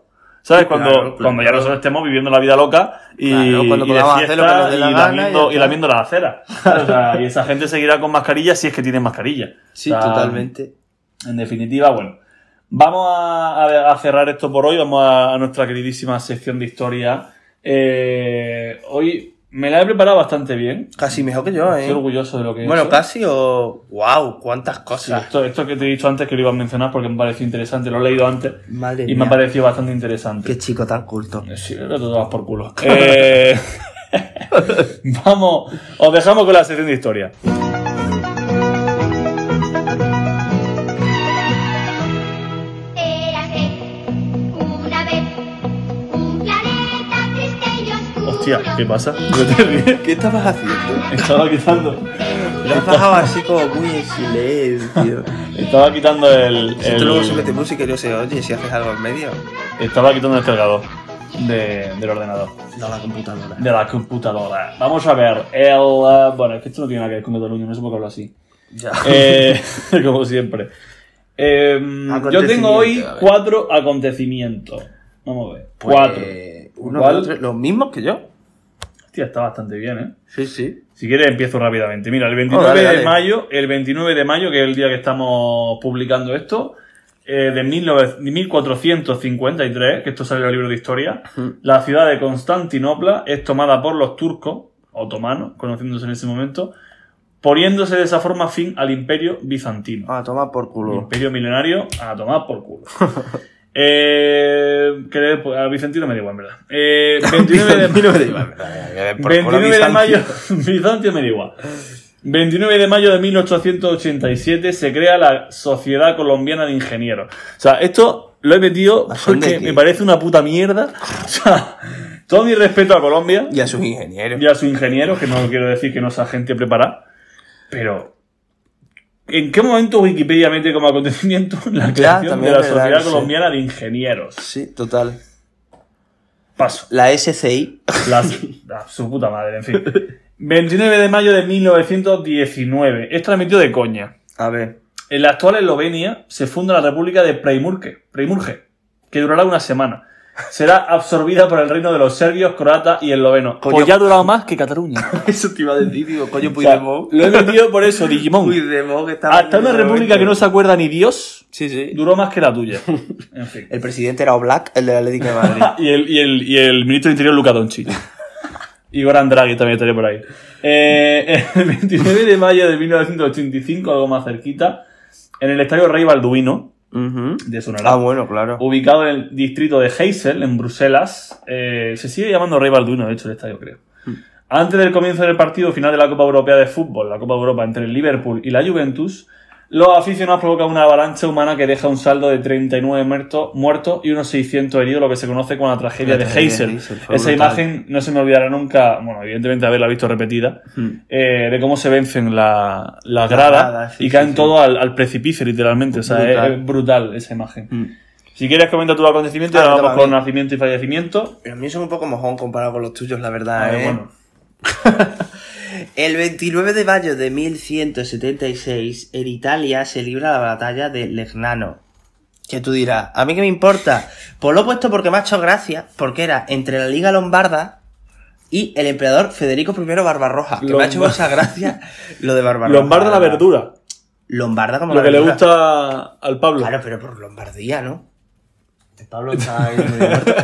Speaker 1: ¿Sabes? Cuando,
Speaker 2: Claro, claro.
Speaker 1: cuando ya nosotros estemos viviendo la vida loca y,
Speaker 2: Claro, cuando
Speaker 1: y de
Speaker 2: lo la
Speaker 1: y lamiendo, y
Speaker 2: está.
Speaker 1: lamiendo la acera. <laughs> O sea, y esa gente seguirá con mascarilla si es que tienen mascarilla.
Speaker 2: sí,
Speaker 1: O sea,
Speaker 2: totalmente.
Speaker 1: en definitiva, bueno. Vamos a, a- a cerrar esto por hoy. Vamos a, a nuestra queridísima sección de historia. Eh, hoy me la he preparado bastante bien.
Speaker 2: Casi mejor que yo, ¿eh?
Speaker 1: Estoy orgulloso de lo que he
Speaker 2: Bueno,
Speaker 1: hecho.
Speaker 2: casi o. ¡Wow! ¡Cuántas
Speaker 1: Sí,
Speaker 2: cosas!
Speaker 1: esto, esto que te he dicho antes que lo iba a mencionar porque me pareció interesante. Lo he leído antes
Speaker 2: Madre
Speaker 1: y me ha parecido bastante interesante.
Speaker 2: Qué chico tan culto.
Speaker 1: Sí, pero te vas por culo. Eh, <laughs> vamos, os dejamos con la sección de historia. Hostia, ¿qué pasa? ¿No te ríes?
Speaker 2: ¿Qué estabas haciendo?
Speaker 1: Estaba quitando.
Speaker 2: Lo has bajado así como muy en silencio.
Speaker 1: Estaba quitando el.
Speaker 2: Si Esto luego se mete música y no se oye si haces algo en medio.
Speaker 1: Estaba quitando el cargador de- del ordenador.
Speaker 2: No, la computadora.
Speaker 1: De la computadora. Vamos a ver. El. eh, bueno, es que esto no tiene nada que ver con Cataluña, no sé por qué hablo así.
Speaker 2: Ya.
Speaker 1: Eh, <laughs> como siempre. Eh, yo tengo hoy
Speaker 2: Acontecimiento, a ver.
Speaker 1: cuatro acontecimientos. Vamos a ver.
Speaker 2: Pues,
Speaker 1: cuatro.
Speaker 2: Uno,
Speaker 1: ¿Cuál?
Speaker 2: dos, tres, los mismos que yo.
Speaker 1: Hostia, está bastante bien, ¿eh?
Speaker 2: Sí, sí.
Speaker 1: Si quieres empiezo rápidamente. Mira, el 29
Speaker 2: Oh, dale,
Speaker 1: de mayo, el 29 de mayo, que es el día que estamos publicando esto, eh, de 19 1453, que esto sale en el libro de historia, la ciudad de Constantinopla es tomada por los turcos, otomanos, conociéndose en ese momento, poniéndose de esa forma fin al imperio bizantino.
Speaker 2: Ah, toma por culo.
Speaker 1: Imperio milenario a tomar por culo. <laughs> eh, que, a Bizantino me da igual, en verdad. Eh, <laughs> 29 de
Speaker 2: Bizantino me da igual, ¿verdad? Por culo
Speaker 1: 29 de
Speaker 2: Bizantino.
Speaker 1: mayo, <laughs> Bizancio me da igual. 29 de mayo de 1887 se crea la Sociedad Colombiana de Ingenieros. O sea, esto lo he metido porque
Speaker 2: que-
Speaker 1: me parece una puta mierda. <laughs> O sea, todo mi respeto a Colombia
Speaker 2: Y a sus ingenieros.
Speaker 1: y a sus ingenieros, que no quiero decir que no sea gente preparada, pero ¿en qué momento Wikipedia mete como acontecimiento <laughs> la creación de la
Speaker 2: verdad,
Speaker 1: Sociedad
Speaker 2: sí.
Speaker 1: Colombiana de Ingenieros?
Speaker 2: Sí, total.
Speaker 1: Paso.
Speaker 2: La SCI.
Speaker 1: La, <laughs> la- su puta madre, en fin. 29 de mayo de 1919. Es transmitido de coña.
Speaker 2: A ver.
Speaker 1: En la actual Eslovenia se funda la República de Preimurge, que durará una semana. Será absorbida por el reino de los serbios, croatas y eslovenos.
Speaker 2: Coño.
Speaker 1: Pues ya ha durado <laughs> más que Cataluña.
Speaker 2: Eso te iba a decir, digo, coño, <laughs>
Speaker 1: O sea,
Speaker 2: Puigdemont.
Speaker 1: lo he metido por eso, <laughs> Digimon.
Speaker 2: Puigdemont que estaba
Speaker 1: Hasta una república que no se acuerda ni Dios
Speaker 2: Sí, sí.
Speaker 1: duró más que la tuya. En fin.
Speaker 2: El presidente era Oblak, el de la Atlético de Madrid.
Speaker 1: y, el, y, el, y el ministro de Interior, Luca Doncic. y Goran Draghi también estaría por ahí. Eh, el 29 de mayo de 1985, algo más cerquita, en el estadio Rey Balduino,
Speaker 2: Ujú.
Speaker 1: de Sonará,
Speaker 2: Ah, bueno, claro.
Speaker 1: ubicado en el distrito de Heysel, en Bruselas, eh, se sigue llamando Rey Balduino, de hecho, el estadio, creo. Antes del comienzo del partido final de la Copa Europea de Fútbol, la Copa Europa entre el Liverpool y la Juventus, los aficionados provocan una avalancha humana que deja un saldo de 39 muertos, muertos y unos 600 heridos, lo que se conoce como la tragedia
Speaker 2: La
Speaker 1: de Heysel. Esa imagen no se me olvidará nunca, bueno, evidentemente haberla visto repetida, eh, de cómo se vencen la- las gradas
Speaker 2: gradas, sí,
Speaker 1: y caen
Speaker 2: sí, sí.
Speaker 1: todos al, al precipicio, literalmente. O sea, es-
Speaker 2: Brutal.
Speaker 1: es brutal esa imagen.
Speaker 2: Mm.
Speaker 1: Si quieres comenta tu acontecimiento,
Speaker 2: Ah,
Speaker 1: ahora vamos
Speaker 2: a
Speaker 1: con
Speaker 2: mí.
Speaker 1: nacimiento y fallecimiento.
Speaker 2: Los míos son un poco mojón comparado con los tuyos, la verdad,
Speaker 1: A ver,
Speaker 2: ¿eh?
Speaker 1: bueno. <laughs>
Speaker 2: El 29 de mayo de 1176, en Italia se libra la batalla de Legnano. Que tú dirás, ¿a mí qué me importa? Pues lo he puesto porque me ha hecho gracia, porque era entre la Liga Lombarda y el emperador Federico I Barbarroja. Que me ha hecho mucha gracia lo de <laughs> Barbarroja.
Speaker 1: Lombarda la verdura.
Speaker 2: Lombarda como
Speaker 1: Lo
Speaker 2: la
Speaker 1: que le gusta al Pablo.
Speaker 2: Claro, pero por Lombardía, ¿no? <laughs> El Pablo está ahí muy muerto.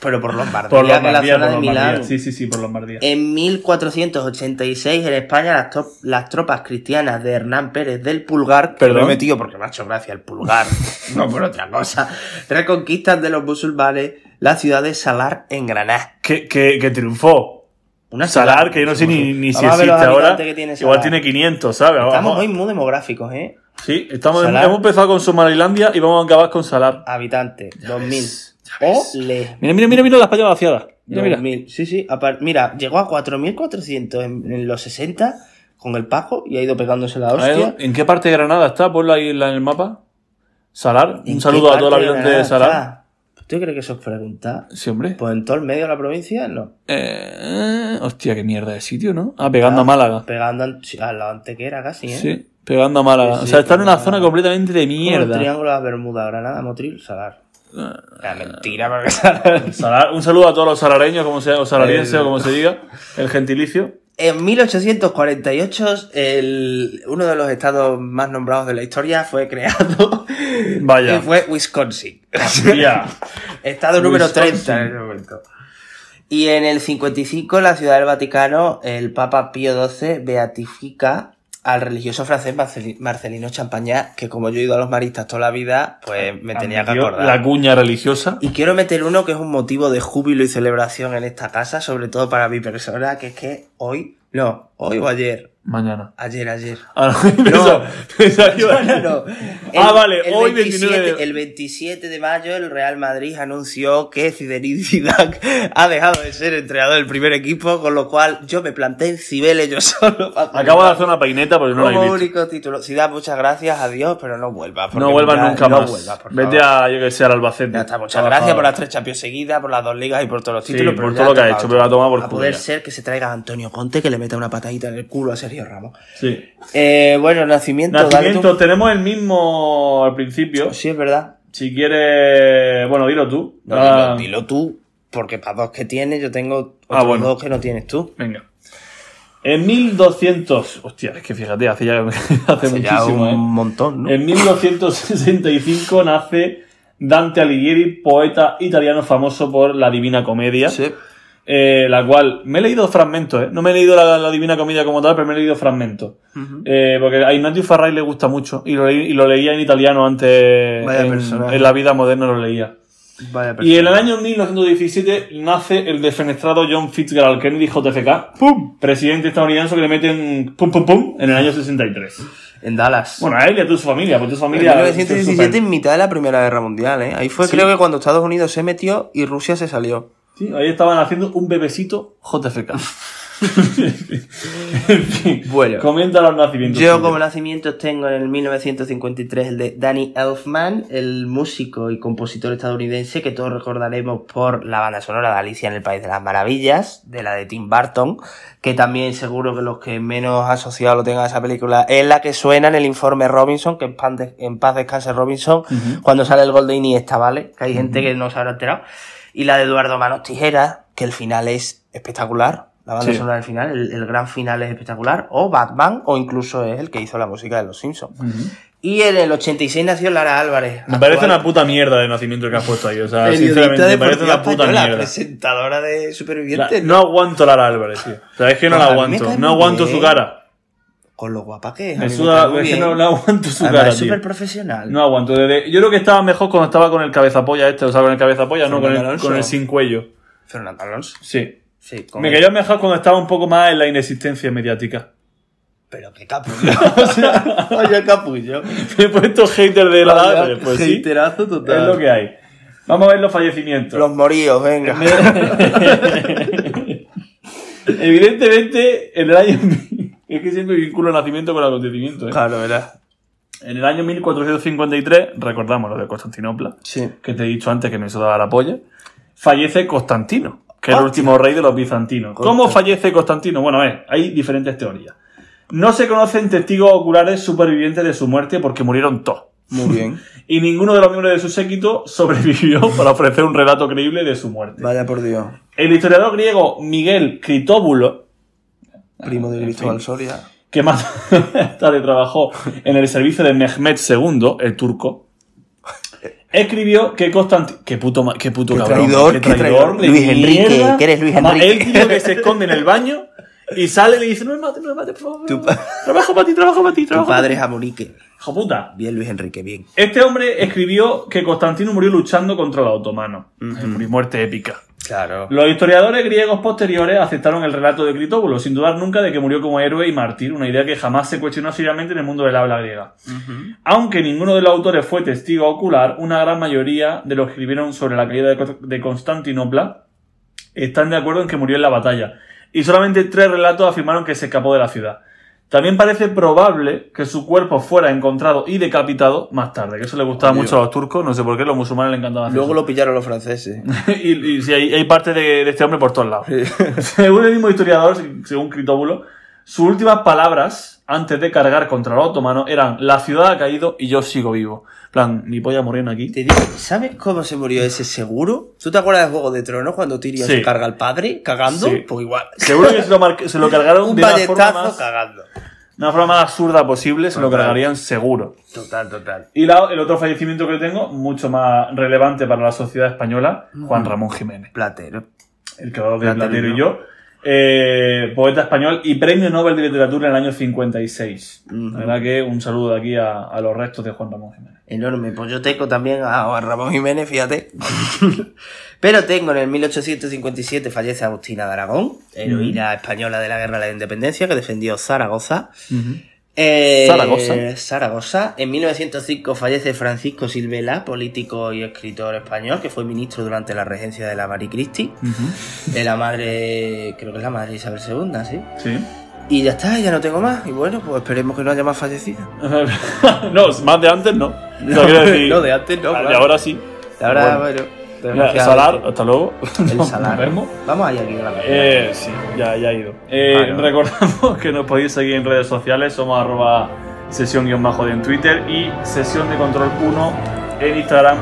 Speaker 2: Pero por Lombardía,
Speaker 1: Por
Speaker 2: la zona
Speaker 1: por
Speaker 2: de
Speaker 1: Lombardía.
Speaker 2: Milán.
Speaker 1: Sí, sí, sí, por Lombardía.
Speaker 2: En 1486 en España las, tropas cristianas de Hernán Pérez del Pulgar, que
Speaker 1: Perdón.
Speaker 2: lo he metido porque me ha hecho gracia el Pulgar, <laughs> no por otra cosa, reconquistan de los musulmanes la ciudad de Salar en Granada.
Speaker 1: Que, que, que triunfó.
Speaker 2: Una
Speaker 1: Salar, que yo no sé ni, ni si existe ahora.
Speaker 2: tiene
Speaker 1: Igual tiene 500, ¿sabes?
Speaker 2: Estamos muy, muy demográficos, ¿eh?
Speaker 1: Sí, estamos,
Speaker 2: Salar.
Speaker 1: hemos empezado con Somalilandia y vamos a acabar con Salar.
Speaker 2: Habitantes, 2000.
Speaker 1: ves, ya ves.
Speaker 2: Ole.
Speaker 1: Mira, mira, mira, mira la España vaciada. Mira, mira.
Speaker 2: 2000. Sí, sí. Mira, llegó a 4.400 en, en los 60, con el Paco y ha ido pegándose la hostia.
Speaker 1: ¿En qué parte de Granada está? Ponlo ahí en el mapa. Salar.
Speaker 2: ¿En
Speaker 1: Un saludo a la
Speaker 2: parte
Speaker 1: habitante de Salar.
Speaker 2: está? ¿Tú crees que eso es pregunta?
Speaker 1: Sí, hombre.
Speaker 2: Pues en todo el medio de la provincia, no.
Speaker 1: Eh, hostia, qué mierda de sitio, ¿no? Ah, pegando a Málaga.
Speaker 2: Pegando a la antequera casi, ¿eh?
Speaker 1: Sí, pegando a Málaga.
Speaker 2: Sí,
Speaker 1: o sea, está en una zona completamente de
Speaker 2: Como el
Speaker 1: mierda.
Speaker 2: triángulo de las Bermudas, Granada, Motril, Salar.
Speaker 1: Ah.
Speaker 2: Ah, mentira, porque <laughs>
Speaker 1: un saludo a todos los salareños, como se, o salarienses,
Speaker 2: El-
Speaker 1: o como se diga, el gentilicio.
Speaker 2: En 1848, el, uno de los estados más nombrados de la historia fue creado. <laughs>
Speaker 1: Vaya. <laughs>
Speaker 2: Y fue Wisconsin.
Speaker 1: Hostia.
Speaker 2: Estado número
Speaker 1: Wisconsin.
Speaker 2: 30 en ese momento. Y en el 55, en la Ciudad del Vaticano, el Papa Pío XII beatifica al religioso francés Marceli- Marcelino Champagnat, que como yo he ido a los maristas toda la vida, pues me tenía que acordar.
Speaker 1: La cuña religiosa.
Speaker 2: Y quiero meter uno que es un motivo de júbilo y celebración en esta casa, sobre todo para mi persona, que es que hoy, no, hoy o ayer,
Speaker 1: Mañana.
Speaker 2: ayer, ayer.
Speaker 1: Ah, no, <laughs> <laughs>
Speaker 2: No, no.
Speaker 1: Ah, vale,
Speaker 2: el
Speaker 1: hoy
Speaker 2: 27,
Speaker 1: 29 de-
Speaker 2: el 27 de mayo el Real Madrid anunció que Zinedine Zidane ha dejado de ser entrenador del primer equipo, con lo cual yo me planté en Cibeles yo <laughs> solo.
Speaker 1: Acabo de hacer una peineta porque no la he visto.
Speaker 2: único título. Zidane, muchas gracias, adiós, pero no vuelvas.
Speaker 1: No vuelvas nunca más.
Speaker 2: vuelvas,
Speaker 1: Vete a, yo que sé, al Albacete.
Speaker 2: Ya está, muchas gracias por las tres Champions seguidas, por las dos ligas y por todos los
Speaker 1: Sí,
Speaker 2: títulos.
Speaker 1: por todo lo que ha hecho, pero la toma por
Speaker 2: A poder ser que se traiga a Antonio Conte que le meta una patadita en el culo a Sergio Ramos.
Speaker 1: Sí.
Speaker 2: Eh, bueno, nacimiento,
Speaker 1: Nacimiento, tenemos el mismo al principio.
Speaker 2: Sí, es verdad.
Speaker 1: Si quieres. Bueno, dilo tú.
Speaker 2: No,
Speaker 1: Ah,
Speaker 2: dilo, dilo tú, porque para dos que tienes, yo tengo otros
Speaker 1: Ah, bueno.
Speaker 2: dos que no tienes tú.
Speaker 1: Venga. En 1200. Hostia, es que fíjate, hace ya <laughs> hace
Speaker 2: ya
Speaker 1: muchísimo,
Speaker 2: un
Speaker 1: ¿eh?
Speaker 2: montón, ¿no?
Speaker 1: En 1265 nace Dante Alighieri, poeta italiano famoso por la Divina Comedia.
Speaker 2: Sí.
Speaker 1: Eh, la cual me he leído fragmentos, ¿eh? No me he leído la, la Divina Comedia como tal, pero me he leído fragmentos. Eh, porque a Ignazio Farray le gusta mucho y lo, leí- y lo leía en italiano antes.
Speaker 2: Vaya
Speaker 1: en, en la vida moderna lo leía.
Speaker 2: Vaya
Speaker 1: Y en el año 1917 nace el defenestrado John Fitzgerald Kennedy JFK, ¡pum! presidente estadounidense que le meten pum pum pum en el año 63.
Speaker 2: En Dallas.
Speaker 1: Bueno, a él y a tu familia, pues tu
Speaker 2: en
Speaker 1: familia.
Speaker 2: 1917, en mitad de la Primera Guerra Mundial, ¿eh? Ahí fue,
Speaker 1: Sí.
Speaker 2: creo que cuando Estados Unidos se metió y Rusia se salió.
Speaker 1: Sí, ahí estaban haciendo un bebecito JFK. <laughs> en fin,
Speaker 2: Bueno.
Speaker 1: comenta los nacimientos.
Speaker 2: Yo como nacimientos tengo en el 1953 el de Danny Elfman, el músico y compositor estadounidense que todos recordaremos por la banda sonora de Alicia en el País de las Maravillas, de la de Tim Burton, que también seguro que los que menos asociado lo tengan a esa película, es la que suena en el informe Robinson, que en paz, en paz descanse Robinson, cuando sale el gol de Iniesta, ¿vale? Que hay gente que no se habrá enterado. Y la de Eduardo Manos Tijeras, que el final es espectacular. La banda
Speaker 1: Sí.
Speaker 2: sonora del final, el, el gran final es espectacular. O Batman, o incluso es el que hizo la música de Los Simpsons. Y en el 86 nació Lara Álvarez.
Speaker 1: Me parece
Speaker 2: actual
Speaker 1: una puta mierda de nacimiento que has puesto ahí. O sea, sinceramente, me parece una puta
Speaker 2: española,
Speaker 1: mierda.
Speaker 2: presentadora de
Speaker 1: La-
Speaker 2: Supervivientes.
Speaker 1: no aguanto Lara Álvarez, tío. O sea, es que no
Speaker 2: Pues
Speaker 1: la
Speaker 2: me
Speaker 1: aguanto. No aguanto
Speaker 2: bien.
Speaker 1: su cara.
Speaker 2: Con lo guapa que es.
Speaker 1: Me suda, es que no, no aguanto su
Speaker 2: Además,
Speaker 1: cara,
Speaker 2: es súper profesional.
Speaker 1: No aguanto. Desde- yo creo que estaba mejor cuando estaba con el cabezapolla este, o sea, con el cabezapolla, no con el, con el sin cuello.
Speaker 2: Fernando Alonso.
Speaker 1: Sí.
Speaker 2: Sí,
Speaker 1: Me cayó mejor cuando estaba un poco más en la inexistencia mediática.
Speaker 2: Pero qué capullo. <laughs> o sea, vaya capullo. <laughs>
Speaker 1: Me he puesto hater de la Álvarez, pues sí.
Speaker 2: haterazo total.
Speaker 1: Es lo que hay. Vamos a ver los fallecimientos.
Speaker 2: Los moríos, venga. <laughs>
Speaker 1: Evidentemente, en el año. Es que siempre vinculo nacimiento con el acontecimiento. ¿eh?
Speaker 2: claro, ¿verdad?
Speaker 1: En el año 1453, recordamos lo de Constantinopla,
Speaker 2: Sí.
Speaker 1: que te he dicho antes que me sudaba la polla, fallece Constantino, que es el último rey de los bizantinos. ¿Cómo fallece Constantino? Bueno, hay diferentes teorías. No se conocen testigos oculares supervivientes de su muerte porque murieron todos.
Speaker 2: Muy bien. <laughs>
Speaker 1: Y ninguno de los miembros de su séquito sobrevivió <laughs> para ofrecer un relato creíble de su muerte.
Speaker 2: Vaya por Dios.
Speaker 1: El historiador griego Miguel Critóbulo,
Speaker 2: Primo de Cristóbal Soria.
Speaker 1: que más <laughs> tarde trabajó en el servicio de Mehmed II, el turco, <laughs> escribió que Constantino... Qué puto, qué puto
Speaker 2: Qué
Speaker 1: cabrón.
Speaker 2: traidor,
Speaker 1: qué
Speaker 2: qué traidor.
Speaker 1: de
Speaker 2: Luis Enrique, que eres Luis
Speaker 1: Además,
Speaker 2: Enrique.
Speaker 1: El tío que se esconde en el baño y sale y le dice, no me mate, no me mate, por favor.
Speaker 2: Tu pa-
Speaker 1: Trabajo para ti, trabajo para ti,
Speaker 2: Tu
Speaker 1: trabajo
Speaker 2: padre
Speaker 1: para
Speaker 2: es Amonique.
Speaker 1: ti. Hijo puta.
Speaker 2: Bien, Luis Enrique, bien.
Speaker 1: Este hombre escribió que Constantino murió luchando contra los otomanos. Una muerte épica.
Speaker 2: Claro.
Speaker 1: Los historiadores griegos posteriores aceptaron el relato de Critóbulo, sin dudar nunca de que murió como héroe y mártir, una idea que jamás se cuestionó seriamente en el mundo del habla griega. Aunque ninguno de los autores fue testigo ocular, una gran mayoría de los que escribieron sobre la caída de Constantinopla están de acuerdo en que murió en la batalla. Y solamente tres relatos afirmaron que se escapó de la ciudad. También parece probable que su cuerpo fuera encontrado y decapitado más tarde, que eso le gustaba mucho a los turcos, no sé por qué, los musulmanes le encantaba hacer
Speaker 2: Luego
Speaker 1: eso.
Speaker 2: lo pillaron los franceses. <laughs>
Speaker 1: y, y sí, hay, hay parte de, de este hombre por todos lados. <laughs> según el mismo historiador, según Critóbulo, sus últimas palabras antes de cargar contra los otomanos eran la ciudad ha caído y yo sigo vivo. En plan, mi polla muriendo aquí.
Speaker 2: Te digo, ¿sabes cómo se murió ese seguro? ¿Tú te acuerdas de Juego de Tronos cuando Tyrion
Speaker 1: Sí.
Speaker 2: se carga al padre cagando?
Speaker 1: Sí.
Speaker 2: Pues igual.
Speaker 1: Seguro que se lo, mar- se lo cargaron <laughs>
Speaker 2: Un
Speaker 1: de una forma,
Speaker 2: balletazo
Speaker 1: más,
Speaker 2: cagando.
Speaker 1: una forma más absurda posible, se lo
Speaker 2: Total.
Speaker 1: cargarían seguro.
Speaker 2: Total, total.
Speaker 1: Y la- el otro fallecimiento que tengo, mucho más relevante para la sociedad española, Juan Ramón Jiménez.
Speaker 2: Platero.
Speaker 1: el creador de
Speaker 2: Platero
Speaker 1: Platero
Speaker 2: y
Speaker 1: yo, eh, poeta español y premio Nobel de Literatura en el año 56.
Speaker 2: Ujú.
Speaker 1: La verdad que un saludo de aquí a, a los restos de Juan Ramón Jiménez.
Speaker 2: Enorme. Pues yo tengo también a a Ramón Jiménez, fíjate. <laughs> Pero tengo en el 1857 fallece Agustina de Aragón, heroína española de la Guerra de la Independencia, que defendió Zaragoza. Eh,
Speaker 1: Zaragoza.
Speaker 2: Zaragoza. En 1905 fallece Francisco Silvela, político y escritor español, que fue ministro durante la regencia de la Marie Christie, de la madre, creo que es la madre de Isabel II, ¿sí?
Speaker 1: Sí.
Speaker 2: Y ya está, ya no tengo más. Y bueno, pues esperemos que no haya más fallecidos. <laughs>
Speaker 1: no, más de antes no. <laughs> O sea, quiero decir,
Speaker 2: No, de antes no,
Speaker 1: De
Speaker 2: claro.
Speaker 1: ahora sí.
Speaker 2: Ahora,
Speaker 1: Bueno.
Speaker 2: bueno.
Speaker 1: Mira,
Speaker 2: desgraciadamente.
Speaker 1: Salar, hasta luego.
Speaker 2: El <laughs> salar. Vamos ahí aquí a la
Speaker 1: Eh, sí, ya, ya ha ido. Eh,
Speaker 2: Vale, vale.
Speaker 1: Recordamos que nos podéis seguir en redes sociales, somos arroba sesión guion bajo de en Twitter y sesión de control 1 en Instagram.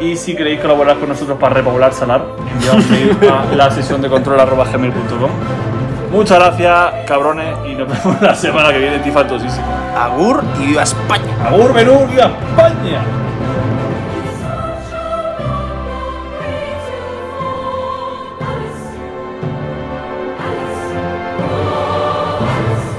Speaker 1: Y si queréis colaborar con nosotros para repoblar Salar, enviad un mail a <laughs> la sesión de control arroba gmail.com. Muchas gracias, cabrones, y nos vemos <laughs> la semana que viene, tifantosísimo.
Speaker 2: Agur y viva España.
Speaker 1: ¡Agur, menú, viva España!